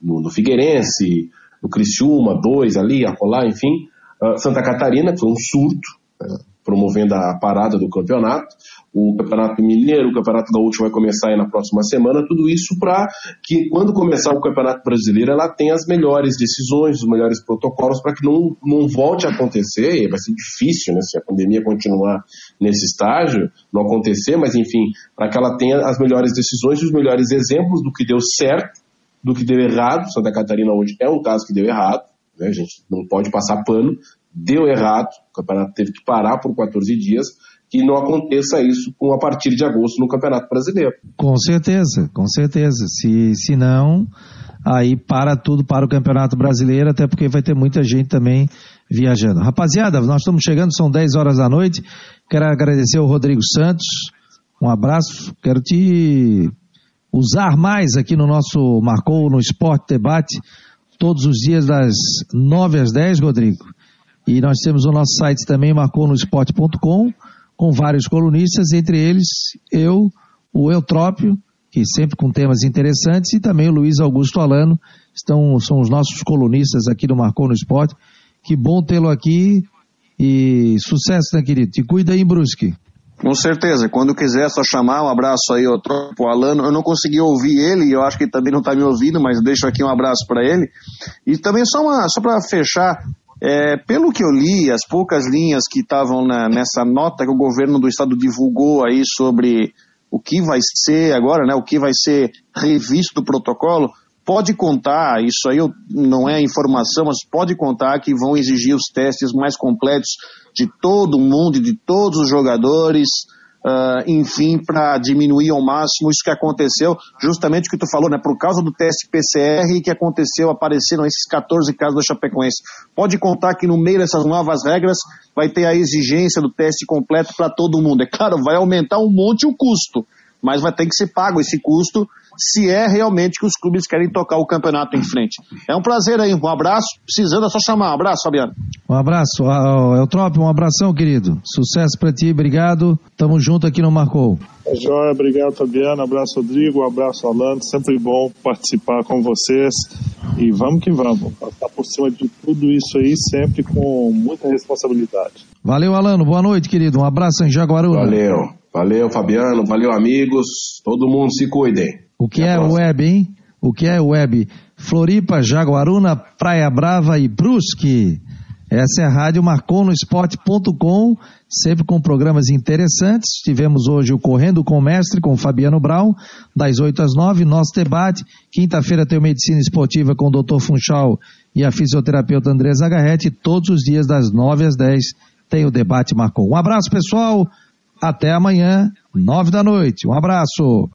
no, no, Figueirense, no Criciúma, dois ali, acolá, enfim. uh, Santa Catarina, que foi um surto, uh, promovendo a parada do campeonato. O Campeonato Mineiro, o Campeonato Gaúcho vai começar aí na próxima semana. Tudo isso para que, quando começar o Campeonato Brasileiro, ela tenha as melhores decisões, os melhores protocolos para que não, não volte a acontecer. E vai ser difícil, né, se a pandemia continuar nesse estágio, não acontecer, mas enfim, para que ela tenha as melhores decisões e os melhores exemplos do que deu certo, do que deu errado. Santa Catarina hoje é um caso que deu errado. Né, a gente não pode passar pano, deu errado, o campeonato teve que parar por 14 dias, que não aconteça isso com a partir de agosto no Campeonato Brasileiro. Com certeza, com certeza. Se, se não, aí para tudo para o Campeonato Brasileiro, até porque vai ter muita gente também viajando. Rapaziada, nós estamos chegando, são 10 horas da noite. Quero agradecer ao Rodrigo Santos. Um abraço. Quero te usar mais aqui no nosso Marcou no Esporte Debate, todos os dias das 9 às 10, Rodrigo. E nós temos o nosso site também, marconosport.com, com vários colunistas, entre eles eu, o Eutrópio, que sempre com temas interessantes, e também o Luiz Augusto Alano, estão, são os nossos colunistas aqui do Marcou no Esporte. Que bom tê-lo aqui e sucesso, né, querido? Te cuida aí, Brusque. Com certeza, quando quiser é só chamar, um abraço aí ao Tropo Alano. Eu não consegui ouvir ele, eu acho que ele também não está me ouvindo, mas deixo aqui um abraço para ele. E também só, uma, só para fechar, é, pelo que eu li, as poucas linhas que estavam nessa nota que o governo do estado divulgou aí sobre o que vai ser agora, né, o que vai ser revisto do protocolo, pode contar, isso aí não é informação, mas pode contar que vão exigir os testes mais completos de todo mundo, de todos os jogadores, uh, enfim, para diminuir ao máximo isso que aconteceu, justamente o que tu falou, né, por causa do teste PCR que aconteceu, apareceram esses 14 casos da Chapecoense. Pode contar que no meio dessas novas regras vai ter a exigência do teste completo para todo mundo. É claro, vai aumentar um monte o custo, mas vai ter que ser pago esse custo se é realmente que os clubes querem tocar o campeonato em frente. É um prazer aí, um abraço. Precisando é só chamar. Um abraço, Fabiano. Um abraço. Eutrópio, um abração, querido. Sucesso para ti, obrigado. Tamo junto aqui no Marcou. É joia, obrigado, Fabiano. Abraço, Rodrigo. Um abraço, Alano. Sempre bom participar com vocês. E vamos que vamos. Passar por cima de tudo isso aí, sempre com muita responsabilidade. Valeu, Alano. Boa noite, querido. Um abraço em Jaguaruna. Valeu. Valeu, Fabiano. Valeu, amigos. Todo mundo se cuidem. O que é web, hein? O que é web? Floripa, Jaguaruna, Praia Brava e Brusque. Essa é a rádio marconosport.com, sempre com programas interessantes. Tivemos hoje o Correndo com o Mestre, com o Fabiano Brown, das 8 às 9, nosso debate. Quinta-feira tem o Medicina Esportiva com o Dr. Funchal e a fisioterapeuta Andresa Garretti. Todos os dias das 9 às 10 tem o debate Marcou. Um abraço, pessoal. Até amanhã, 9 da noite. Um abraço.